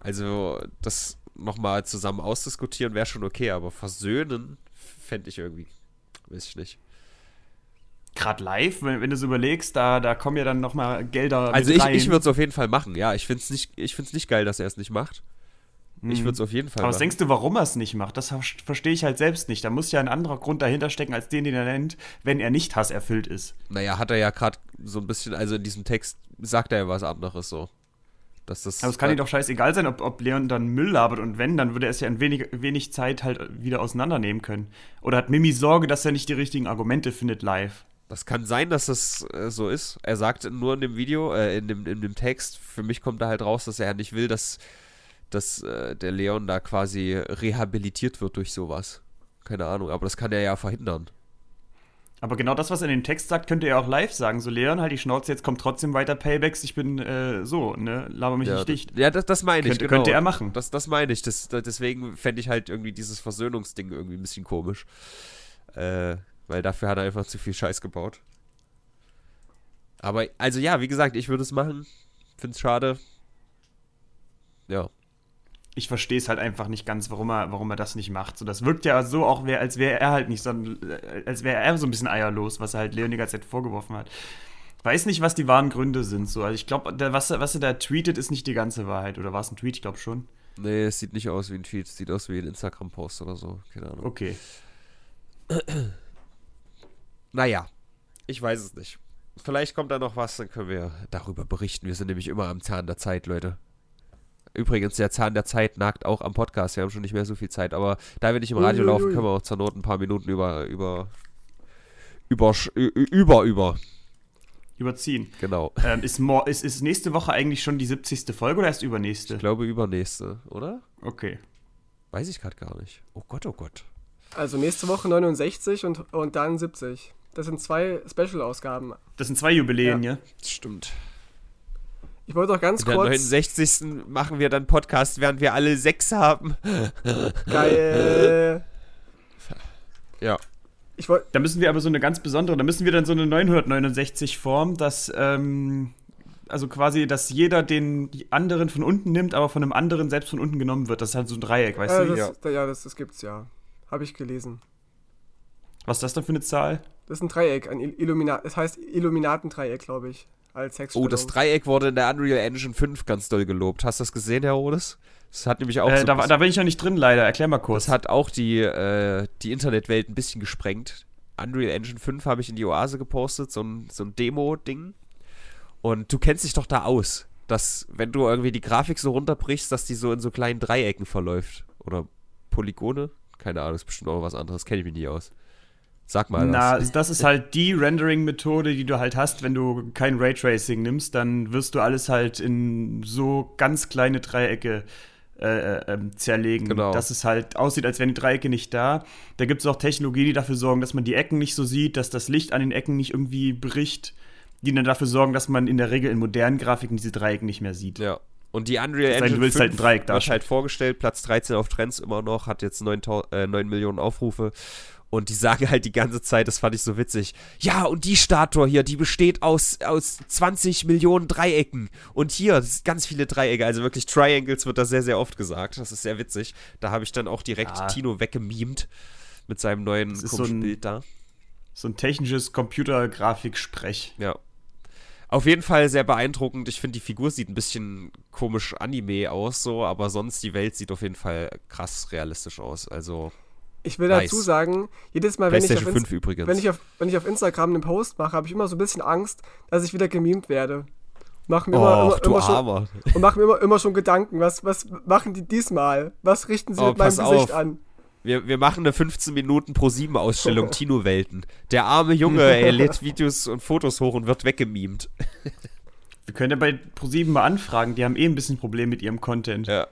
also das nochmal zusammen ausdiskutieren wäre schon okay, aber versöhnen fände ich irgendwie, weiß ich nicht. Gerade live, wenn, wenn du es überlegst, da, da kommen ja dann nochmal Gelder Also ich, rein. ich würde es auf jeden Fall machen, ja. Ich finde es nicht, ich find's nicht geil, dass er es nicht macht. Ich Mhm. würde es auf jeden Fall Aber was machen. denkst du, warum er es nicht macht? Das ver- verstehe ich halt selbst nicht. Da muss ja ein anderer Grund dahinter stecken, als den, den er nennt, wenn er nicht hasserfüllt ist. Naja, hat er ja gerade so ein bisschen, also in diesem Text sagt er ja was anderes so. Dass das Aber es kann ihm doch scheißegal sein, ob, ob Leon dann Müll labert und wenn, dann würde er es ja in wenig, wenig Zeit halt wieder auseinandernehmen können. Oder hat Mimi Sorge, dass er nicht die richtigen Argumente findet live? Das kann sein, dass das äh, so ist. Er sagt nur in dem Video, äh, in, dem, in dem Text, für mich kommt da halt raus, dass er nicht will, dass, dass äh, der Leon da quasi rehabilitiert wird durch sowas. Keine Ahnung, aber das kann er ja verhindern. Aber genau das, was er in dem Text sagt, könnte er auch live sagen. So, Leon, halt die Schnauze, jetzt kommt trotzdem weiter Paybacks, ich bin äh, so, ne? Laber mich ja, nicht dicht. Ja, das, das meine ich. Könnte- genau. könnte er machen. Das, das meine ich. Das, das, deswegen fände ich halt irgendwie dieses Versöhnungsding irgendwie ein bisschen komisch. Äh, weil dafür hat er einfach zu viel Scheiß gebaut. Aber, also ja, wie gesagt, ich würde es machen. Find's schade. Ja. Ich verstehe es halt einfach nicht ganz, warum er, warum er das nicht macht. So, das wirkt ja so auch, als wäre er halt nicht, sondern äh, als wäre er so ein bisschen eierlos, was er halt Leon die ganze Zeit vorgeworfen hat. Weiß nicht, was die wahren Gründe sind. So. Also ich glaube, was, er- was er da tweetet, ist nicht die ganze Wahrheit. Oder war es ein Tweet? Ich glaube schon. Nee, es sieht nicht aus wie ein Tweet. Es sieht aus wie ein Instagram-Post oder so. Keine Ahnung. Okay. Naja, ich weiß es nicht. Vielleicht kommt da noch was, dann können wir darüber berichten. Wir sind nämlich immer am Zahn der Zeit, Leute. Übrigens, der Zahn der Zeit nagt auch am Podcast. Wir haben schon nicht mehr so viel Zeit, aber da wir nicht im Radio laufen, können wir auch zur Not ein paar Minuten über, über, über, über, über, Überziehen. genau. Ähm, ist, ist, ist nächste Woche eigentlich schon die 70. Folge oder erst übernächste? Ich glaube, übernächste, oder? Okay. Weiß ich gerade gar nicht. Oh Gott, oh Gott. Also nächste Woche 69 und, und dann 70. Das sind zwei Special-Ausgaben. Das sind zwei Jubiläen, ja? Stimmt. Ich wollte auch ganz kurz. 69. machen wir dann Podcast, während wir alle sechs haben. Geil. Ja. Ich wollte. Da müssen wir aber so eine ganz besondere, da müssen wir dann so eine 969 Form, dass, ähm, also quasi, dass jeder den anderen von unten nimmt, aber von einem anderen selbst von unten genommen wird. Das ist halt so ein Dreieck, weißt Äh, du? das, ja, ja das, das gibt's ja. Habe ich gelesen. Was ist das denn für eine Zahl? Das ist ein Dreieck, ein Il- Illuminat. Es heißt Illuminatendreieck, glaube ich. Als Oh, Hexstellung. das Dreieck wurde in der Unreal Engine 5 ganz doll gelobt. Hast du das gesehen, Herr Rodes? Das hat nämlich auch Äh, so da, da bin ich noch nicht drin, leider. Erklär mal kurz. Das hat auch die, äh, die Internetwelt ein bisschen gesprengt. Unreal Engine 5 habe ich in die Oase gepostet, so ein, so ein Demo-Ding. Und du kennst dich doch da aus, dass wenn du irgendwie die Grafik so runterbrichst, dass die so in so kleinen Dreiecken verläuft. Oder Polygone? Keine Ahnung, ist bestimmt auch was anderes. Kenne ich mich nie aus. Sag mal Na, was. das ist halt die Rendering-Methode, die du halt hast, wenn du kein Raytracing nimmst, dann wirst du alles halt in so ganz kleine Dreiecke äh, äh, ähm, zerlegen. Genau. Dass es halt aussieht, als wären die Dreiecke nicht da. Da gibt es auch Technologie, die dafür sorgen, dass man die Ecken nicht so sieht, dass das Licht an den Ecken nicht irgendwie bricht, die dann dafür sorgen, dass man in der Regel in modernen Grafiken diese Dreiecke nicht mehr sieht. Ja. Und die Unreal denn, Engine du willst 5 halt ein Dreieck darstellen. halt vorgestellt, Platz 13 auf Trends immer noch, hat jetzt 9, äh, 9 Millionen Aufrufe. Und die sagen halt die ganze Zeit, das fand ich so witzig. Ja, und die Statue hier, die besteht aus, aus 20 Millionen Dreiecken. Und hier, das sind ganz viele Dreiecke. Also wirklich Triangles wird da sehr, sehr oft gesagt. Das ist sehr witzig. Da habe ich dann auch direkt Ja. Tino weggemimt mit seinem neuen so komischen ein- Bild da. So ein technisches Computergrafik-Sprech. Ja. Auf jeden Fall sehr beeindruckend. Ich finde, die Figur sieht ein bisschen komisch Anime aus, so, aber sonst die Welt sieht auf jeden Fall krass realistisch aus. Also, Ich will Nice. dazu sagen, jedes Mal, wenn ich, auf Inst 5 übrigens. wenn, ich auf, wenn ich auf Instagram einen Post mache, habe ich immer so ein bisschen Angst, dass ich wieder gemimt werde. Mach mir immer, oh, immer, du immer schon, und mache mir immer, immer schon Gedanken, was, was machen die diesmal? Was richten sie Oh, mit meinem Gesicht auf. an? Wir, wir machen eine 15 Minuten pro 7 Ausstellung Tino-Welten. Der arme Junge, er lädt Videos und Fotos hoch und wird weggemimt. Wir können ja bei ProSieben mal anfragen, die haben eh ein bisschen Problem mit ihrem Content. Ja.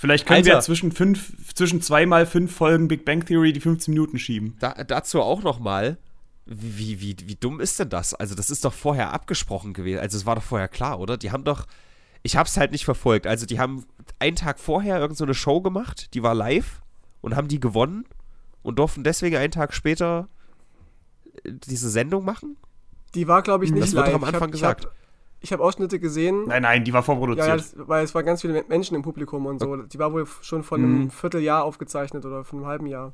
Vielleicht können wir Alter. ja zwischen, fünf, zwischen zweimal fünf Folgen Big Bang Theory die 15 Minuten schieben. Da, dazu auch noch mal. Wie, wie, wie dumm ist denn das? Also, das ist doch vorher abgesprochen gewesen. Also, es war doch vorher klar, oder? Die haben doch. Ich hab's halt nicht verfolgt. Also, die haben einen Tag vorher irgendeine so eine Show gemacht, die war live und haben die gewonnen und durften deswegen einen Tag später äh, diese Sendung machen? Die war, glaube ich, nicht Das wird live. doch am Anfang hab, gesagt. Ich habe Ausschnitte gesehen. Nein, nein, die war Ja, vorproduziert. ja, das, weil es waren ganz viele Menschen im Publikum und so. Die war wohl schon vor Mhm. einem Vierteljahr aufgezeichnet oder von einem halben Jahr.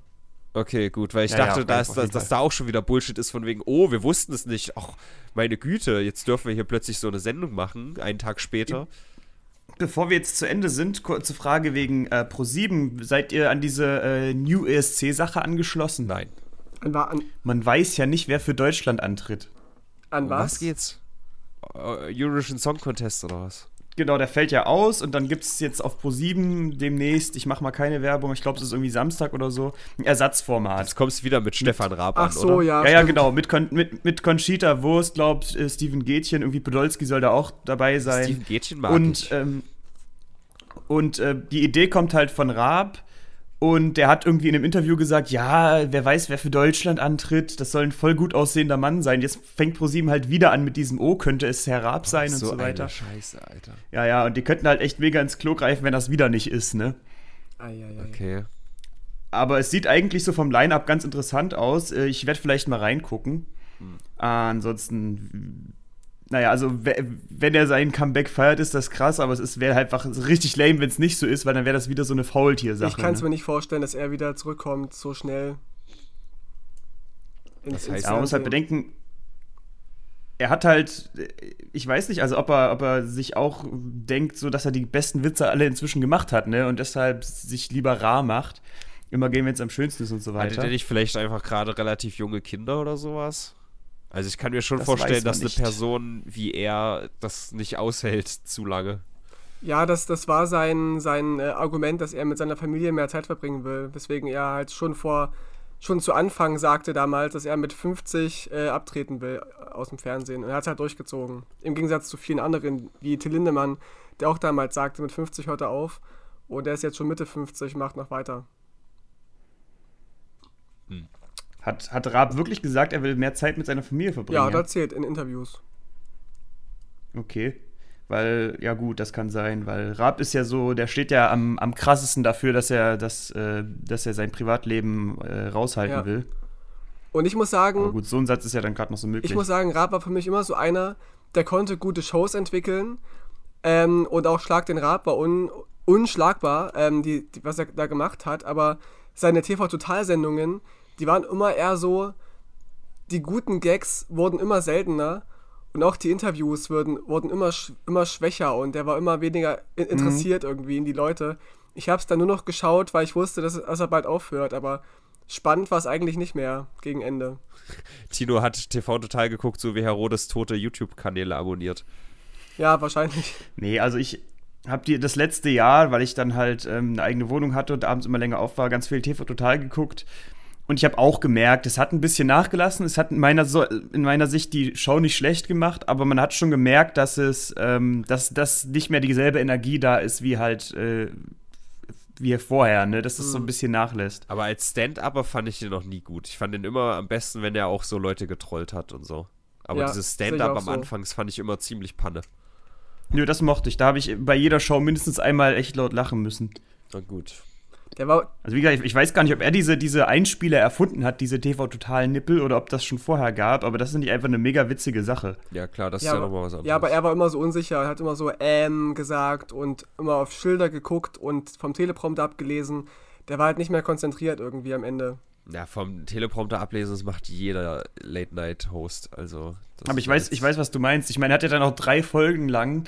Okay, gut, weil ich Ja, ja, dachte, auf dass, dass, dass da auch schon wieder Bullshit ist von wegen, oh, wir wussten es nicht. Ach, meine Güte, jetzt dürfen wir hier plötzlich so eine Sendung machen, einen Tag später. Bevor wir jetzt zu Ende sind, kurze Frage wegen äh, Pro7. Seid ihr an diese äh, New ESC-Sache angeschlossen? Nein. An, an, Man weiß ja nicht, wer für Deutschland antritt. an Um was? was geht's? Äh, Eurovision Song Contest oder was? Genau, der fällt ja aus und dann gibt es jetzt auf Pro7 demnächst, ich mache mal keine Werbung, ich glaube, es ist irgendwie Samstag oder so, ein Ersatzformat. Jetzt kommst du wieder mit Stefan Raab Ach an, so, oder? ja. Ja, ja, genau. Mit, Con mit, mit Conchita Wurst, glaubt äh, Steven Gätchen, irgendwie Podolski soll da auch dabei sein. Steven Gätchen mag und ich. ähm, und äh, die Idee kommt halt von Raab. Und der hat irgendwie in einem Interview gesagt, ja, wer weiß, wer für Deutschland antritt, das soll ein voll gut aussehender Mann sein. Jetzt fängt ProSieben halt wieder an mit diesem, oh, könnte es Herr Raab sein und so eine weiter. Scheiße, Alter. Ja, ja, und die könnten halt echt mega ins Klo greifen, wenn das wieder nicht ist, ne? Ei, ei, ei. Okay. Aber es sieht eigentlich so vom Line-Up ganz interessant aus. Äh, Ich werde vielleicht mal reingucken. Äh, ansonsten, naja, also we- wenn er sein Comeback feiert, ist das krass, aber es wäre halt einfach richtig lame, wenn es nicht so ist, weil dann wäre das wieder so eine Faultier-Sache. Ich kann es ne? mir nicht vorstellen, dass er wieder zurückkommt, so schnell. Ins, Das heißt, Ja, man muss halt bedenken, er hat halt, ich weiß nicht, also ob er, ob er sich auch denkt, so dass er die besten Witze alle inzwischen gemacht hat, ne? Und deshalb sich lieber rar macht. Immer gehen, wenn es am schönsten ist und so Hatte weiter. der nicht vielleicht einfach gerade relativ junge Kinder oder sowas? Also ich kann mir schon Das vorstellen, dass eine nicht. Person wie er das nicht aushält zu lange. Ja, das, das war sein, sein äh, Argument, dass er mit seiner Familie mehr Zeit verbringen will. Weswegen er halt schon vor, schon zu Anfang sagte damals, dass er mit 50 äh, abtreten will äh, aus dem Fernsehen. Und er hat es halt durchgezogen. Im Gegensatz zu vielen anderen, wie Till Lindemann, der auch damals sagte, mit 50 hört er auf. Und er ist jetzt schon Mitte 50, macht noch weiter. Hat, hat Raab wirklich gesagt, er will mehr Zeit mit seiner Familie verbringen? Ja, das zählt in Interviews. Okay. Weil, ja gut, das kann sein, weil Raab ist ja so, der steht ja am, am krassesten dafür, dass er, das, äh, dass er sein Privatleben äh, raushalten Ja. will. Und ich muss sagen, Aber gut, so ein Satz ist ja dann gerade noch so möglich. Ich muss sagen, Raab war für mich immer so einer, der konnte gute Shows entwickeln. Ähm, und auch Schlag den Raab war un, unschlagbar, ähm, die, die, was er da gemacht hat. Aber seine TV-Total-Sendungen, die waren immer eher so, die guten Gags wurden immer seltener. Und auch die Interviews wurden, wurden immer, immer schwächer und der war immer weniger in interessiert irgendwie in die Leute. Ich habe es dann nur noch geschaut, weil ich wusste, dass, dass er bald aufhört. Aber spannend war es eigentlich nicht mehr gegen Ende. Tino hat TV total geguckt, so wie Herodes tote YouTube-Kanäle abonniert. Ja, wahrscheinlich. Nee, also ich habe die das letzte Jahr, weil ich dann halt ähm, eine eigene Wohnung hatte und abends immer länger auf war, ganz viel TV total geguckt. Und ich habe auch gemerkt, es hat ein bisschen nachgelassen. Es hat in meiner, so in meiner Sicht die Show nicht schlecht gemacht, aber man hat schon gemerkt, dass es, ähm, dass, dass nicht mehr dieselbe Energie da ist wie halt äh, wie vorher, ne? Dass es so ein bisschen nachlässt. Aber als Stand-Upper fand ich den noch nie gut. Ich fand den immer am besten, wenn er auch so Leute getrollt hat und so. Aber Ja, dieses Stand-Up am so. Anfang, das fand ich immer ziemlich Panne. Nö, das mochte ich. Da habe ich bei jeder Show mindestens einmal echt laut lachen müssen. Na gut. Der war, Also wie gesagt, ich, ich weiß gar nicht, ob er diese, diese Einspieler erfunden hat, diese TV-Total-Nippel, oder ob das schon vorher gab, aber das ist nicht einfach eine mega witzige Sache. Ja, klar, das ja, ist ja aber, nochmal was anderes. ja, aber er war immer so unsicher, er hat immer so ähm gesagt und immer auf Schilder geguckt und vom Teleprompter abgelesen. Der war halt nicht mehr konzentriert irgendwie am Ende. Ja, vom Teleprompter ablesen, das macht jeder Late-Night-Host. Also, Aber ich weiß, ich weiß, was du meinst. Ich meine, er hat ja dann auch drei Folgen lang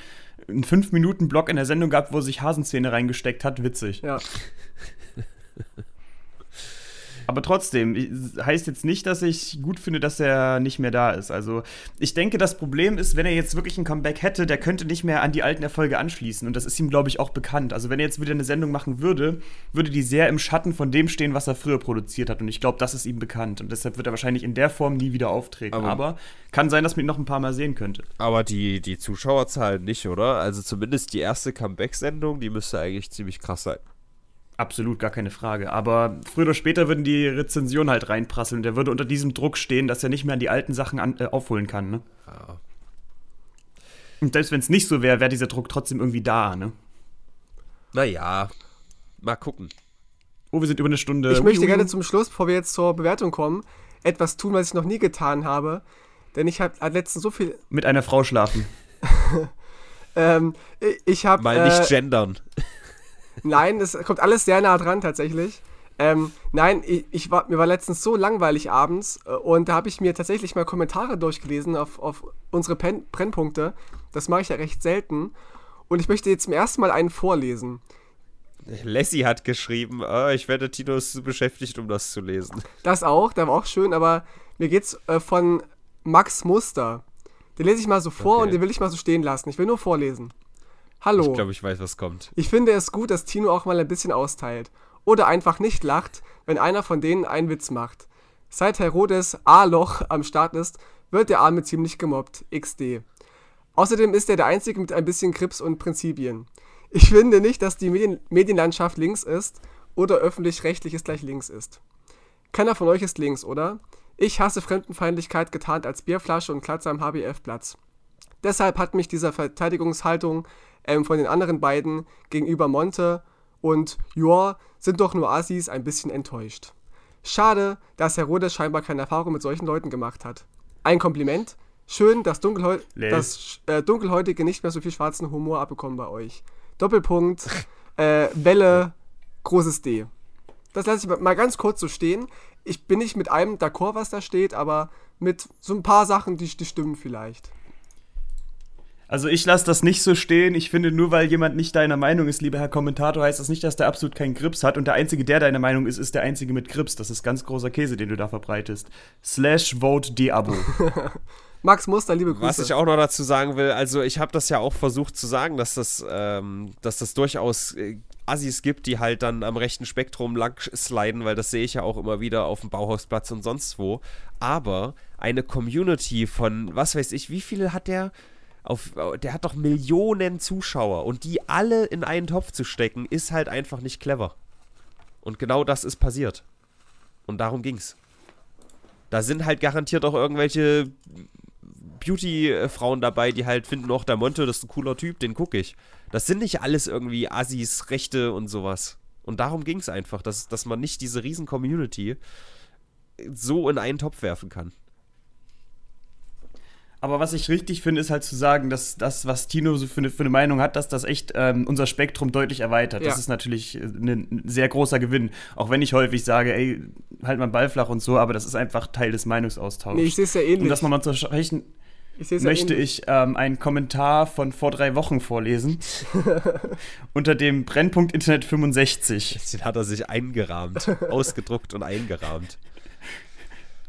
einen 5-Minuten-Block in der Sendung gehabt, wo er sich Hasenzähne reingesteckt hat. Witzig. Ja, Aber trotzdem, heißt jetzt nicht, dass ich gut finde, dass er nicht mehr da ist. Also ich denke, das Problem ist, wenn er jetzt wirklich ein Comeback hätte, der könnte nicht mehr an die alten Erfolge anschließen. Und das ist ihm, glaube ich, auch bekannt. Also wenn er jetzt wieder eine Sendung machen würde, würde die sehr im Schatten von dem stehen, was er früher produziert hat. Und ich glaube, das ist ihm bekannt. Und deshalb wird er wahrscheinlich in der Form nie wieder auftreten. Aber, aber kann sein, dass man ihn noch ein paar Mal sehen könnte. Aber die, die Zuschauerzahlen nicht, oder? Also zumindest die erste Comeback-Sendung, die müsste eigentlich ziemlich krass sein. Absolut, gar keine Frage. Aber früher oder später würden die Rezensionen halt reinprasseln. Der würde unter diesem Druck stehen, dass er nicht mehr an die alten Sachen an, äh, aufholen kann. Ne? Ja. Und selbst wenn es nicht so wäre, wäre dieser Druck trotzdem irgendwie da. Ne? Naja, mal gucken. Oh, wir sind über eine Stunde. Ich möchte gerne zum Schluss, bevor wir jetzt zur Bewertung kommen, etwas tun, was ich noch nie getan habe. Denn ich habe letztens so viel. Mit einer Frau schlafen. ähm, ich habe. Mal nicht äh, gendern. Nein, es kommt alles sehr nah dran tatsächlich. Ähm, nein, ich, ich, war, mir war letztens so langweilig abends äh, und da habe ich mir tatsächlich mal Kommentare durchgelesen auf, auf unsere Pen Brennpunkte. Das mache ich ja recht selten. Und ich möchte jetzt zum ersten Mal einen vorlesen. Lassie hat geschrieben, oh, ich werde Tino ist zu beschäftigt, um das zu lesen. Das auch, der war auch schön, aber mir geht's äh, von Max Muster. Den lese ich mal so vor okay. und den will ich mal so stehen lassen. Ich will nur vorlesen. Hallo. Ich glaube, ich weiß, was kommt. Ich finde es gut, dass Tino auch mal ein bisschen austeilt. Oder einfach nicht lacht, wenn einer von denen einen Witz macht. Seit Herodes A-Loch am Start ist, wird der Arme ziemlich gemobbt. XD. Außerdem ist er der Einzige mit ein bisschen Krips und Prinzipien. Ich finde nicht, dass die Medien Medienlandschaft links ist oder öffentlich-rechtliches gleich links ist. Keiner von euch ist links, oder? Ich hasse Fremdenfeindlichkeit getarnt als Bierflasche und klatze am HBF-Platz. Deshalb hat mich diese Verteidigungshaltung ähm, von den anderen beiden gegenüber Monte und Joa sind doch nur Assis ein bisschen enttäuscht. Schade, dass Herodes scheinbar keine Erfahrung mit solchen Leuten gemacht hat. Ein Kompliment. Schön, dass, Dunkelhäu dass äh, Dunkelhäutige nicht mehr so viel schwarzen Humor abbekommen bei euch. Doppelpunkt, äh, Welle, großes D. Das lasse ich mal ganz kurz so stehen. Ich bin nicht mit allem d'accord, was da steht, aber mit so ein paar Sachen, die, die stimmen vielleicht. Also ich lasse das nicht so stehen. Ich finde, nur weil jemand nicht deiner Meinung ist, lieber Herr Kommentator, heißt das nicht, dass der absolut keinen Grips hat. Und der Einzige, der deiner Meinung ist, ist der Einzige mit Grips. Das ist ganz großer Käse, den du da verbreitest. Slash vote Diabo. Max Muster, liebe Grüße. Was ich auch noch dazu sagen will, also ich habe das ja auch versucht zu sagen, dass das, ähm, dass das durchaus äh, Assis gibt, die halt dann am rechten Spektrum lang sliden, weil das sehe ich ja auch immer wieder auf dem Bauhausplatz und sonst wo. Aber eine Community von, was weiß ich, wie viele hat der? Auf, der hat doch Millionen Zuschauer und die alle in einen Topf zu stecken, ist halt einfach nicht clever. Und genau das ist passiert. Und darum ging's. Da sind halt garantiert auch irgendwelche Beauty-Frauen dabei, die halt finden, auch der Monte, das ist ein cooler Typ, den gucke ich. Das sind nicht alles irgendwie Assis, Rechte und sowas. Und darum ging es einfach, dass, dass man nicht diese riesen Community so in einen Topf werfen kann. Aber was ich richtig finde, ist halt zu sagen, dass das, was Tino so für eine, für eine Meinung hat, dass das echt ähm, unser Spektrum deutlich erweitert. Ja. Das ist natürlich äh, ein sehr großer Gewinn. Auch wenn ich häufig sage, ey, halt mal Ball flach und so, aber das ist einfach Teil des Meinungsaustauschs. Nee, ich sehe es ja ähnlich. Um das nochmal zu sprechen, möchte ja ich ähm, einen Kommentar von vor drei Wochen vorlesen. unter dem Brennpunkt Internet 65. Den hat er sich eingerahmt, ausgedruckt und eingerahmt.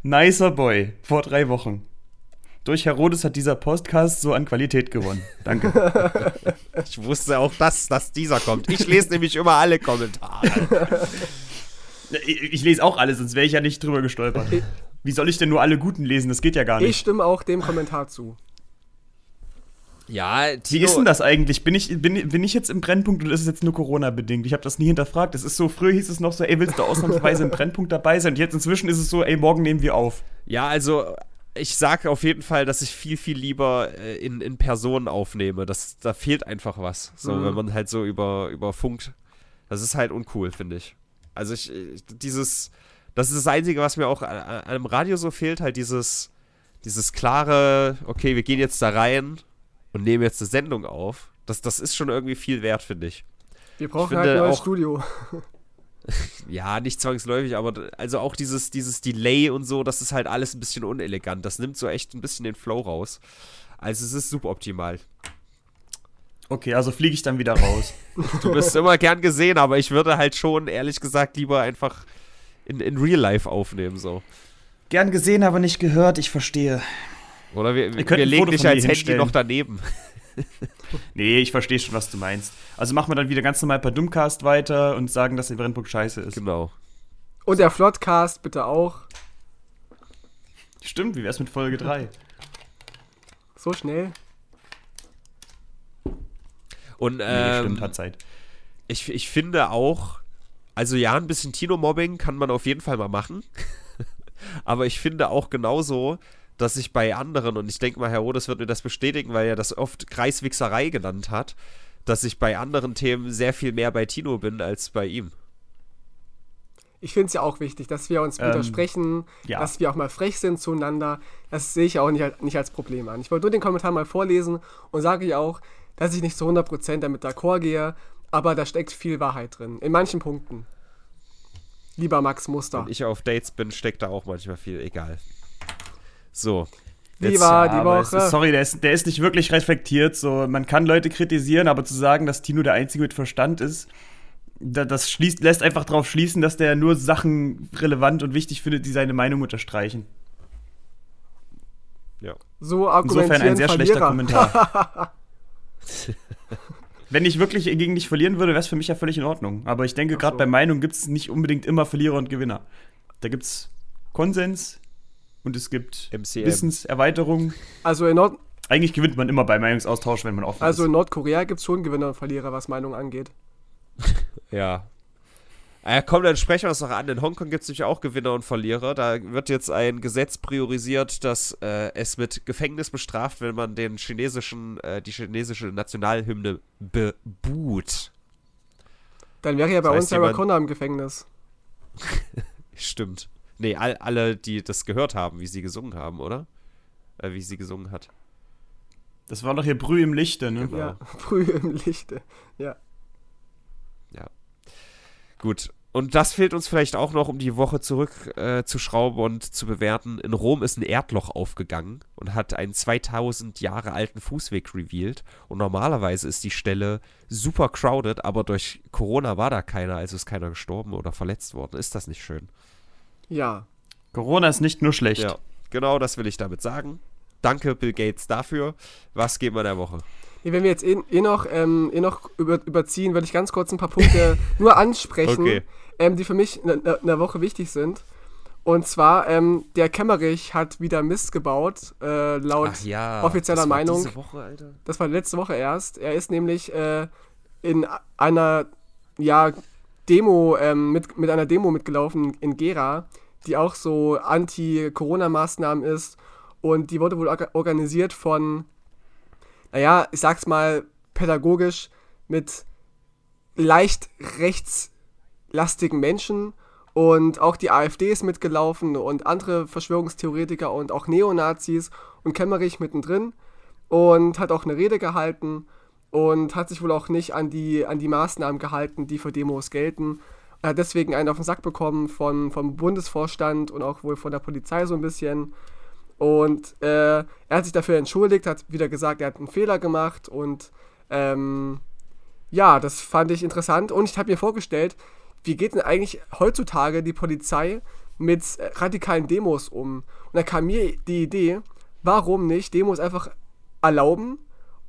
Nicer Boy, vor drei Wochen. Durch Herodes hat dieser Podcast so an Qualität gewonnen. Danke. ich wusste auch, dass, dass dieser kommt. Ich lese nämlich immer alle Kommentare. Ich, ich lese auch alle, sonst wäre ich ja nicht drüber gestolpert. Wie soll ich denn nur alle guten lesen? Das geht ja gar nicht. Ich stimme auch dem Kommentar zu. Ja, Tino, Wie ist denn das eigentlich? Bin ich, bin, bin ich jetzt im Brennpunkt oder ist es jetzt nur Corona-bedingt? Ich habe das nie hinterfragt. Es ist so, früher hieß es noch so, ey, willst du ausnahmsweise im Brennpunkt dabei sein? Und jetzt inzwischen ist es so, ey, morgen nehmen wir auf. Ja, also ich sage auf jeden Fall, dass ich viel, viel lieber äh, in, in Person aufnehme. Das, da fehlt einfach was. So, mhm. wenn man halt so über, über Funk. Das ist halt uncool, finde ich. Also ich, dieses, das ist das Einzige, was mir auch an, an einem Radio so fehlt, halt dieses, dieses klare, okay, wir gehen jetzt da rein und nehmen jetzt eine Sendung auf. Das, das ist schon irgendwie viel wert, finde ich. Wir brauchen halt ein neues Studio. ja, nicht zwangsläufig, aber also auch dieses, dieses Delay und so, das ist halt alles ein bisschen unelegant. Das nimmt so echt ein bisschen den Flow raus. Also es ist suboptimal. Okay, also fliege ich dann wieder raus. du bist immer gern gesehen, aber ich würde halt schon, ehrlich gesagt, lieber einfach in, in Real Life aufnehmen, so. Gern gesehen, aber nicht gehört, ich verstehe. Oder wir, wir ein legen dich als Handy noch daneben. Nee, ich verstehe schon, was du meinst. Also machen wir dann wieder ganz normal per Dummcast weiter und sagen, dass der Brennpunkt scheiße ist. Genau. Und der Floodcast bitte auch. Stimmt, wie wär's mit Folge 3? So schnell. Und Nee, ähm, stimmt, hat Zeit. ich, ich finde auch, also ja, ein bisschen Tino-Mobbing kann man auf jeden Fall mal machen. Aber ich finde auch genauso, dass ich bei anderen, und ich denke mal, Herr Rodes wird mir das bestätigen, weil er das oft Kreiswichserei genannt hat, dass ich bei anderen Themen sehr viel mehr bei Tino bin als bei ihm. Ich finde es ja auch wichtig, dass wir uns Ähm, widersprechen, ja. dass wir auch mal frech sind zueinander. Das sehe ich auch nicht, als- nicht als Problem an. Ich wollte nur den Kommentar mal vorlesen und sage ja auch, dass ich nicht zu 100% damit d'accord gehe, aber da steckt viel Wahrheit drin. In manchen Punkten. Lieber Max Muster. Wenn ich auf Dates bin, steckt da auch manchmal viel, egal. So. Wie Jetzt- war die Woche? Ist, sorry, der ist, der ist nicht wirklich reflektiert. So, man kann Leute kritisieren, aber zu sagen, dass Tino der Einzige mit Verstand ist, da, das schließt, lässt einfach darauf schließen, dass der nur Sachen relevant und wichtig findet, die seine Meinung unterstreichen. Ja. so Insofern ein sehr schlechter. Kommentar. Wenn ich wirklich gegen dich verlieren würde, wäre es für mich ja völlig in Ordnung. Aber ich denke, gerade so. bei Meinung gibt es nicht unbedingt immer Verlierer und Gewinner. Da gibt es Konsens und es gibt MCM. Wissenserweiterung. Also in, Nord Eigentlich gewinnt man immer bei Meinungsaustausch, wenn man offen also in ist. Nordkorea gibt es schon Gewinner und Verlierer, was Meinung angeht. Ja. Äh, komm, dann sprechen wir es noch an. In Hongkong gibt es nämlich auch Gewinner und Verlierer. Da wird jetzt ein Gesetz priorisiert, dass äh, es mit Gefängnis bestraft, wenn man den chinesischen, äh, die chinesische Nationalhymne bebuht. Dann wäre ja bei Das heißt, uns Sarah Connor im Gefängnis. Stimmt. Nee, all, alle, die das gehört haben, wie sie gesungen haben, oder? Äh, wie sie gesungen hat. Das war doch hier Brüh im Lichte, ne? Genau. Ja, früh im Lichte. Ja. Gut. Und das fehlt uns vielleicht auch noch, um die Woche zurück äh, zu schrauben und zu bewerten. In Rom ist ein Erdloch aufgegangen und hat einen 2000 Jahre alten Fußweg revealed. Und normalerweise ist die Stelle super crowded, aber durch Corona war da keiner, also ist keiner gestorben oder verletzt worden. Ist das nicht schön? Ja. Corona ist nicht nur schlecht. Ja, genau das will ich damit sagen. Danke, Bill Gates, dafür. Was geben wir der Woche? Nee, wenn wir jetzt eh, eh noch, ähm, eh noch über, überziehen, würde ich ganz kurz ein paar Punkte nur ansprechen, Okay. ähm, die für mich in der- in der Woche wichtig sind. Und zwar, ähm, der Kemmerich hat wieder Mist gebaut, äh, laut ja, offizieller das war Meinung. Diese Woche, Alter. Das war letzte Woche erst. Er ist nämlich äh, in einer ja, Demo, ähm, mit, mit einer Demo mitgelaufen in Gera, die auch so Anti-Corona-Maßnahmen ist. Und die wurde wohl orga- organisiert von, naja, ich sag's mal pädagogisch, mit leicht rechtslastigen Menschen. Und auch die AfD ist mitgelaufen und andere Verschwörungstheoretiker und auch Neonazis und Kemmerich mittendrin und hat auch eine Rede gehalten und hat sich wohl auch nicht an die, an die Maßnahmen gehalten, die für Demos gelten. Er hat deswegen einen auf den Sack bekommen von, vom Bundesvorstand und auch wohl von der Polizei so ein bisschen. Und äh, er hat sich dafür entschuldigt, hat wieder gesagt, er hat einen Fehler gemacht und ähm, ja, das fand ich interessant. Und ich habe mir vorgestellt, wie geht denn eigentlich heutzutage die Polizei mit äh, radikalen Demos um? Und da kam mir die Idee, warum nicht Demos einfach erlauben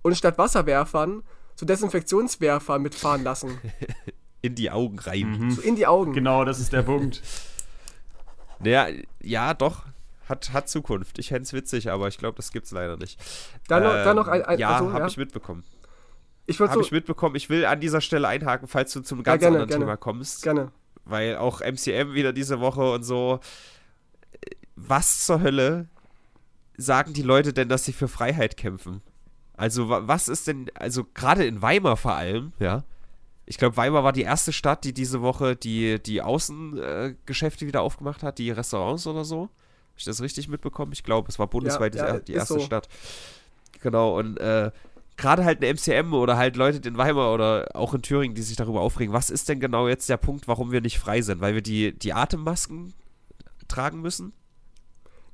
und statt Wasserwerfern so Desinfektionswerfer mitfahren lassen. In die Augen rein. So in die Augen. Genau, das ist der Punkt. Ja, ja, doch. Hat, hat Zukunft. Ich fände es witzig, aber ich glaube, das gibt's leider nicht. Dann noch- dann noch ein- ein- Ja, achso, habe ja. ich mitbekommen. Ich würde Habe so ich mitbekommen. Ich will an dieser Stelle einhaken, falls du zum ganz gerne, anderen gerne. Thema kommst. gerne. Weil auch MCM wieder diese Woche und so. Was zur Hölle sagen die Leute denn, dass sie für Freiheit kämpfen? Also, wa- was ist denn, also gerade in Weimar vor allem, ja. Ich glaube, Weimar war die erste Stadt, die diese Woche die, die Außengeschäfte äh, wieder aufgemacht hat, die Restaurants oder so. Habe ich das richtig mitbekommen? Ich glaube, es war bundesweit Ja, die- ja, die erste so. Stadt. Genau, und äh, gerade halt eine MCM oder halt Leute in Weimar oder auch in Thüringen, die sich darüber aufregen, was ist denn genau jetzt der Punkt, warum wir nicht frei sind? Weil wir die, die Atemmasken tragen müssen?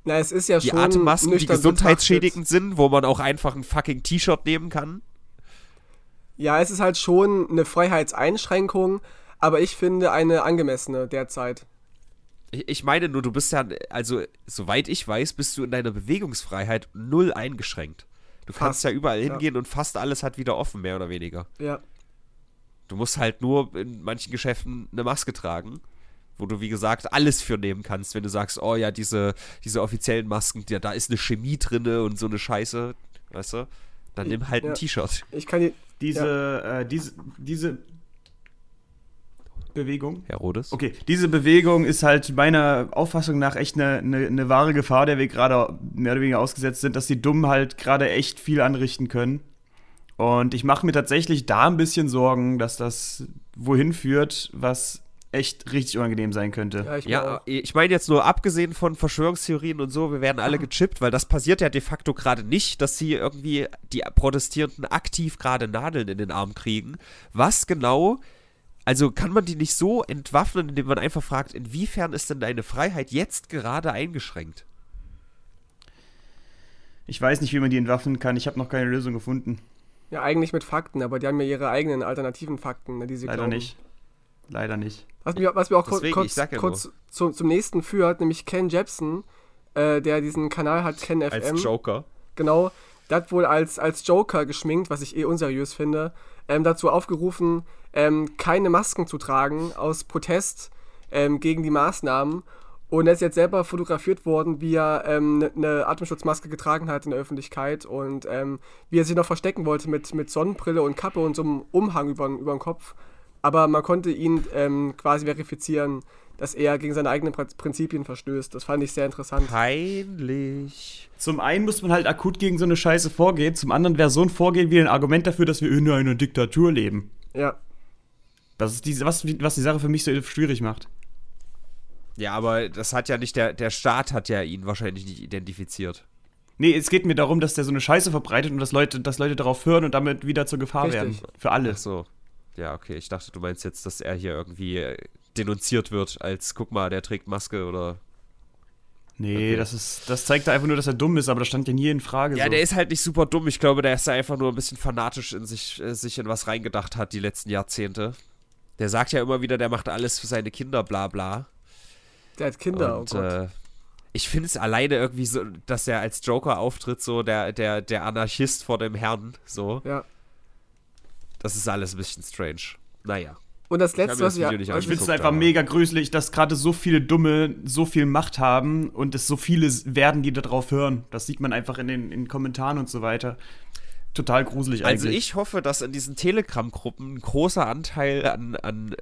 Na, es ist ja Die schon Atemmasken, die gesundheitsschädigend sind, wo man auch einfach ein fucking T-Shirt nehmen kann? Ja, es ist halt schon eine Freiheitseinschränkung, aber ich finde eine angemessene derzeit. Ich, meine nur, du bist ja, also soweit ich weiß, bist du in deiner Bewegungsfreiheit null eingeschränkt. Du kannst Fast, ja überall ja. hingehen und fast alles hat wieder offen, mehr oder weniger. Ja. Du musst halt nur in manchen Geschäften eine Maske tragen, wo du, wie gesagt, alles für nehmen kannst, wenn du sagst, oh ja, diese, diese offiziellen Masken, ja, da ist eine Chemie drinne und so eine Scheiße, weißt du? Dann nimm halt Ja. ein T-Shirt. Ich kann die. Diese, äh, diese, diese Bewegung. Herr Rodes? Okay, diese Bewegung ist halt meiner Auffassung nach echt eine, eine, eine wahre Gefahr, der wir gerade mehr oder weniger ausgesetzt sind, dass die Dummen halt gerade echt viel anrichten können. Und ich mache mir tatsächlich da ein bisschen Sorgen, dass das wohin führt, was echt richtig unangenehm sein könnte. Ja, ich Ja, auch. ich meine jetzt nur abgesehen von Verschwörungstheorien und so, wir werden alle gechippt, weil das passiert ja de facto gerade nicht, dass sie irgendwie die Protestierenden aktiv gerade Nadeln in den Arm kriegen. Was genau, also kann man die nicht so entwaffnen, indem man einfach fragt, inwiefern ist denn deine Freiheit jetzt gerade eingeschränkt? Ich weiß nicht, wie man die entwaffnen kann. Ich habe noch keine Lösung gefunden. Ja, eigentlich mit Fakten, aber die haben ja ihre eigenen alternativen Fakten, ne, die sie Leider glauben. nicht. Leider nicht. Was mir, was mir auch Deswegen, kurz, ja kurz zum, zum nächsten führt, nämlich Ken Jebsen, äh, der diesen Kanal hat, Ken FM. Als Joker. Genau, der hat wohl als, als Joker geschminkt, was ich eh unseriös finde, ähm, dazu aufgerufen, ähm, keine Masken zu tragen aus Protest ähm, gegen die Maßnahmen. Und er ist jetzt selber fotografiert worden, wie er eine ne Atemschutzmaske getragen hat in der Öffentlichkeit und ähm, wie er sich noch verstecken wollte mit, mit Sonnenbrille und Kappe und so einem Umhang über, über den Kopf. Aber man konnte ihn ähm, quasi verifizieren, dass er gegen seine eigenen Prin- Prinzipien verstößt. Das fand ich sehr interessant. Peinlich. Zum einen muss man halt akut gegen so eine Scheiße vorgehen, zum anderen wäre so ein Vorgehen wie ein Argument dafür, dass wir in einer Diktatur leben. Ja, Das ist diese, was, was die Sache für mich so schwierig macht. Ja, aber das hat ja nicht, der, der Staat hat ja ihn wahrscheinlich nicht identifiziert. Nee, es geht mir darum, dass der so eine Scheiße verbreitet und dass Leute, dass Leute darauf hören und damit wieder zur Gefahr Richtig. werden. Für alle. Ach so. Ja, okay. Ich dachte, du meinst jetzt, dass er hier irgendwie äh, denunziert wird als, guck mal, der trägt Maske oder. Nee, Okay. das ist, das zeigt einfach nur, dass er dumm ist, aber das stand ja nie in Frage. Ja, so. der ist halt nicht super dumm. Ich glaube, der ist da einfach nur ein bisschen fanatisch in sich, äh, sich in was reingedacht hat die letzten Jahrzehnte. Der sagt ja immer wieder, der macht alles für seine Kinder, bla bla. der hat Kinder, Und oh Gott. äh, ich finde es alleine irgendwie so, dass er als Joker auftritt, so der, der, der Anarchist vor dem Herrn, so. ja. Das ist alles ein bisschen strange. Naja. Und das letzte, das was wir. Ich finde es einfach mega gruselig, dass gerade so viele Dumme so viel Macht haben und es so viele werden, die darauf hören. Das sieht man einfach in den, in den Kommentaren und so weiter. Total gruselig Also eigentlich. ich hoffe, dass in diesen Telegram-Gruppen ein großer Anteil an, an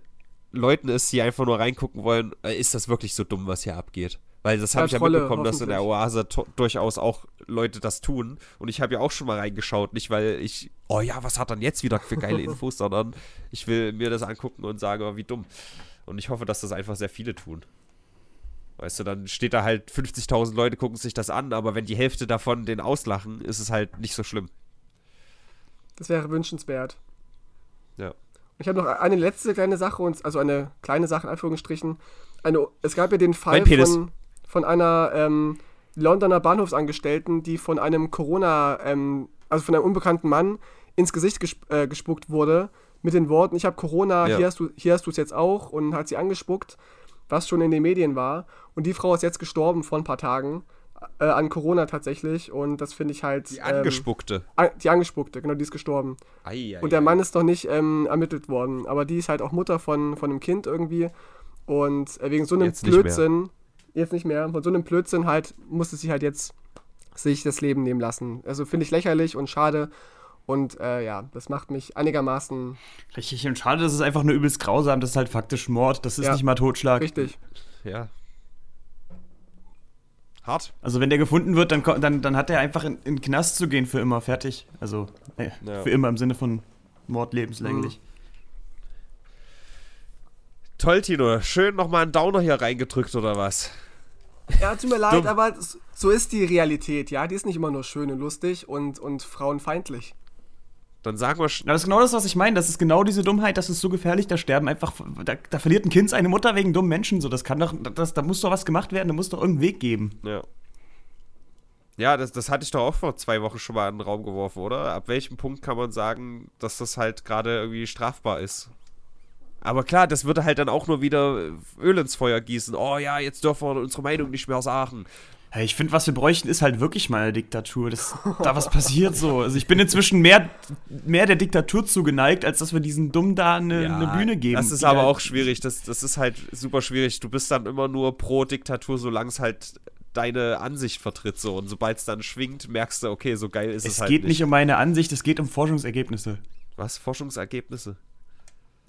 Leuten ist, die einfach nur reingucken wollen, äh, ist das wirklich so dumm, was hier abgeht? Weil das habe ich ja mitbekommen, dass in der. Oase durchaus auch Leute das tun. Und ich habe ja auch schon mal reingeschaut, nicht weil ich, oh ja, was hat dann jetzt wieder für geile Infos, sondern ich will mir das angucken und sagen, oh, wie dumm. Und ich hoffe, dass das einfach sehr viele tun. Weißt du, dann steht da halt 50.000 Leute gucken sich das an, aber wenn die Hälfte davon den auslachen, ist es halt nicht so schlimm. Das wäre wünschenswert. Ja. Ich habe noch eine letzte kleine Sache, und, also eine kleine Sache in Anführungsstrichen. Eine, es gab ja den Fall Mein Penis. von, von einer ähm, Londoner Bahnhofsangestellten, die von einem Corona, ähm, also von einem unbekannten Mann ins Gesicht gesp äh, gespuckt wurde mit den Worten, ich habe Corona, Ja. hier hast du es jetzt auch und hat sie angespuckt, was schon in den Medien war. Und die Frau ist jetzt gestorben vor ein paar Tagen äh, an Corona tatsächlich und das finde ich halt Die ähm, angespuckte. an- die angespuckte, genau, die ist gestorben. Ei, ei, Und der ei. Mann ist noch nicht ähm, ermittelt worden. Aber die ist halt auch Mutter von, von einem Kind irgendwie. Und äh, wegen so einem Jetzt. Blödsinn, jetzt nicht mehr, von so einem Blödsinn halt, musste sie halt jetzt sich das Leben nehmen lassen. Also finde ich lächerlich und schade. Und äh, ja, das macht mich einigermaßen Richtig und schade, das ist einfach nur übelst grausam. Das ist halt faktisch Mord. Das ist Ja. nicht mal Totschlag. richtig. Ja. Hart. Also wenn der gefunden wird, dann, dann, dann hat er einfach in, in den Knast zu gehen für immer. Fertig. Also äh, Ja. für immer im Sinne von Mord lebenslänglich. Toll, Tino. Schön nochmal einen Downer hier reingedrückt, oder was? Ja, tut mir leid, aber so ist die Realität, ja. Die ist nicht immer nur schön und lustig und, und frauenfeindlich. Dann sagen wir. sch- Na, Das ist genau das, was ich meine. Das ist genau diese Dummheit, das ist so gefährlich, da sterben einfach, da, da verliert ein Kind seine Mutter wegen dummen Menschen. So, das kann doch, das, da muss doch was gemacht werden, da muss doch irgendeinen Weg geben. Ja. Ja, das, das hatte ich doch auch vor zwei Wochen schon mal in den Raum geworfen, oder? Ab welchem Punkt kann man sagen, dass das halt gerade irgendwie strafbar ist? Aber klar, das würde halt dann auch nur wieder Öl ins Feuer gießen. Oh ja, jetzt dürfen wir unsere Meinung nicht mehr sagen. Ja, ich finde, was wir bräuchten, ist halt wirklich mal eine Diktatur. Das, da was passiert so. Also ich bin inzwischen mehr, mehr der Diktatur zugeneigt, als dass wir diesen Dummen da eine, eine Bühne geben. Das ist aber halt- auch schwierig. Das, das ist halt super schwierig. Du bist dann immer nur pro Diktatur, solange es halt deine Ansicht vertritt. So. Und sobald es dann schwingt, merkst du, okay, so geil ist es, Es halt geht nicht. nicht um meine Ansicht, es geht um Forschungsergebnisse. Was? Forschungsergebnisse?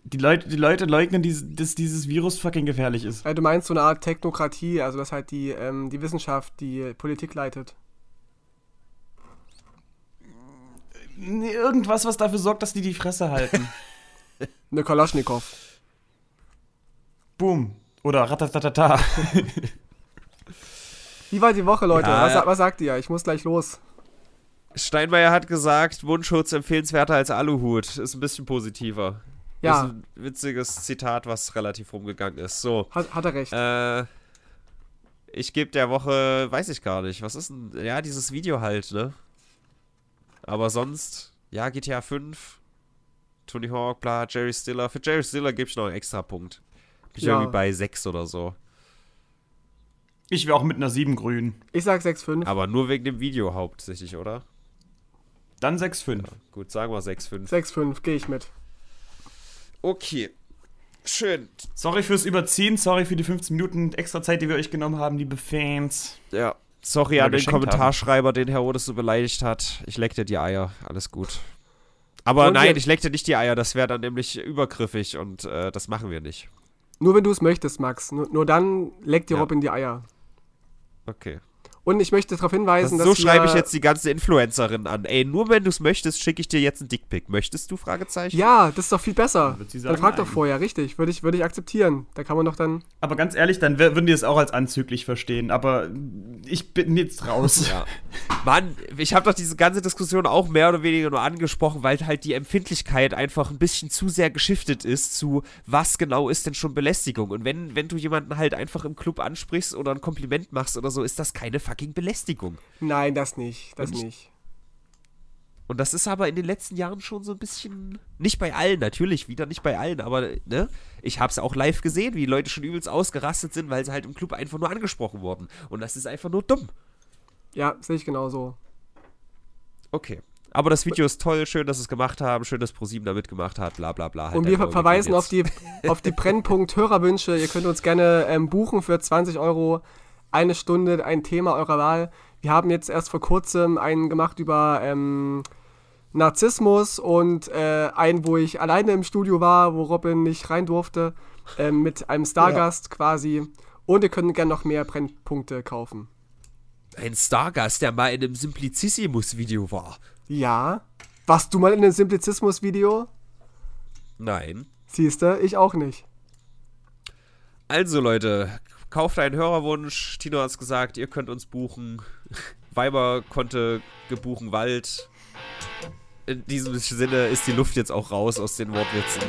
Die Leute, die Leute leugnen, dass dieses Virus fucking gefährlich ist. Äh, du meinst so eine Art Technokratie, also dass halt die, ähm, die Wissenschaft die Politik leitet. Irgendwas, was dafür sorgt, dass die die Fresse halten. Eine Kalaschnikow. Boom. Oder ratatatata. Wie war die Woche, Leute? Ja, was, ja. was sagt ihr? Ich muss gleich los. Steinmeier hat gesagt, Mundschutz empfehlenswerter als Aluhut. Ist ein bisschen positiver. Ja. Ist ein witziges Zitat, was relativ rumgegangen ist. So. Hat, hat er recht. Äh, ich gebe der Woche, weiß ich gar nicht. Was ist denn? Ja, dieses Video halt, ne? Aber sonst, ja, GTA 5, Tony Hawk, bla, Jerry Stiller. Für Jerry Stiller gebe ich noch einen extra Punkt. Bin ich Ja. irgendwie bei 6 oder so. Ich wäre auch mit einer 7 grün. Ich sag 6,5. Aber nur wegen dem Video hauptsächlich, oder? Dann 6,5. Gut, sagen wir 6, 5. 6,5, gehe ich mit. Okay. Schön. Sorry fürs Überziehen, sorry für die 15 Minuten extra Zeit, die wir euch genommen haben, liebe Fans. Ja. Sorry an den Kommentarschreiber, den Herr Odes so beleidigt hat. Ich leck dir die Eier. Alles gut. Aber Und nein, ich leck dir nicht die Eier. Das wäre dann nämlich übergriffig und äh, das machen wir nicht. Nur wenn du es möchtest, Max. Nur, nur dann leckt dir Ja. Robin die Eier. Okay. Und ich möchte darauf Das, hinweisen, so dass schreibe wir, ich jetzt die ganze Influencerin an. Ey, nur wenn du es möchtest, schicke ich dir jetzt einen Dickpick. Möchtest du? Fragezeichen? Ja, das ist doch viel besser. Dann sagen, frag doch nein. vorher, richtig. Würde ich, würde ich akzeptieren. Da kann man doch dann. Aber ganz ehrlich, dann würden die es auch als anzüglich verstehen. Aber ich bin jetzt raus. Ja. Mann, ich habe doch diese ganze Diskussion auch mehr oder weniger nur angesprochen, weil halt die Empfindlichkeit einfach ein bisschen zu sehr geschiftet ist zu, was genau ist denn schon Belästigung. Und wenn, wenn du jemanden halt einfach im Club ansprichst oder ein Kompliment machst oder so, ist das keine fucking Belästigung. Nein, das nicht. Das Und ich- nicht. Und das ist aber in den letzten Jahren schon so ein bisschen, nicht bei allen, natürlich, wieder nicht bei allen, aber ne, ich habe es auch live gesehen, wie Leute schon übelst ausgerastet sind, weil sie halt im Club einfach nur angesprochen wurden. Und das ist einfach nur dumm. Ja, sehe ich genauso. Okay. Aber das Video ist toll, schön, dass sie es gemacht haben, schön, dass ProSieben da mitgemacht hat, bla bla bla. Halt Und wir einfach, verweisen auf die, auf die Brennpunkt-Hörerwünsche. Ihr könnt uns gerne ähm, buchen für 20 Euro eine Stunde, ein Thema eurer Wahl. Wir haben jetzt erst vor kurzem einen gemacht über ähm, Narzissmus und äh, einen, wo ich alleine im Studio war, wo Robin nicht rein durfte, ähm, mit einem Stargast quasi. Und ihr könnt gerne noch mehr Brennpunkte kaufen. Ein Stargast, der mal in einem Simplicissimus-Video war. Ja. Warst du mal in einem Simplizismus-Video? Nein. Siehste, ich auch nicht. Also Leute, kauft einen Hörerwunsch. Tino hat es gesagt, ihr könnt uns buchen. Weiber konnte gebuchen Wald. In diesem Sinne ist die Luft jetzt auch raus aus den Wortwitzen.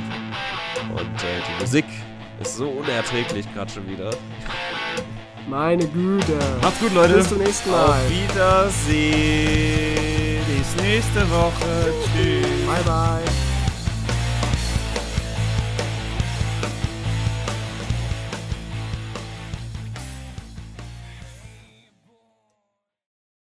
Und äh, die Musik ist so unerträglich gerade schon wieder. Meine Güte. Macht's gut, Leute. Bis zum nächsten Mal. Auf Wiedersehen. Bis nächste Woche. Tschüss. Bye, bye.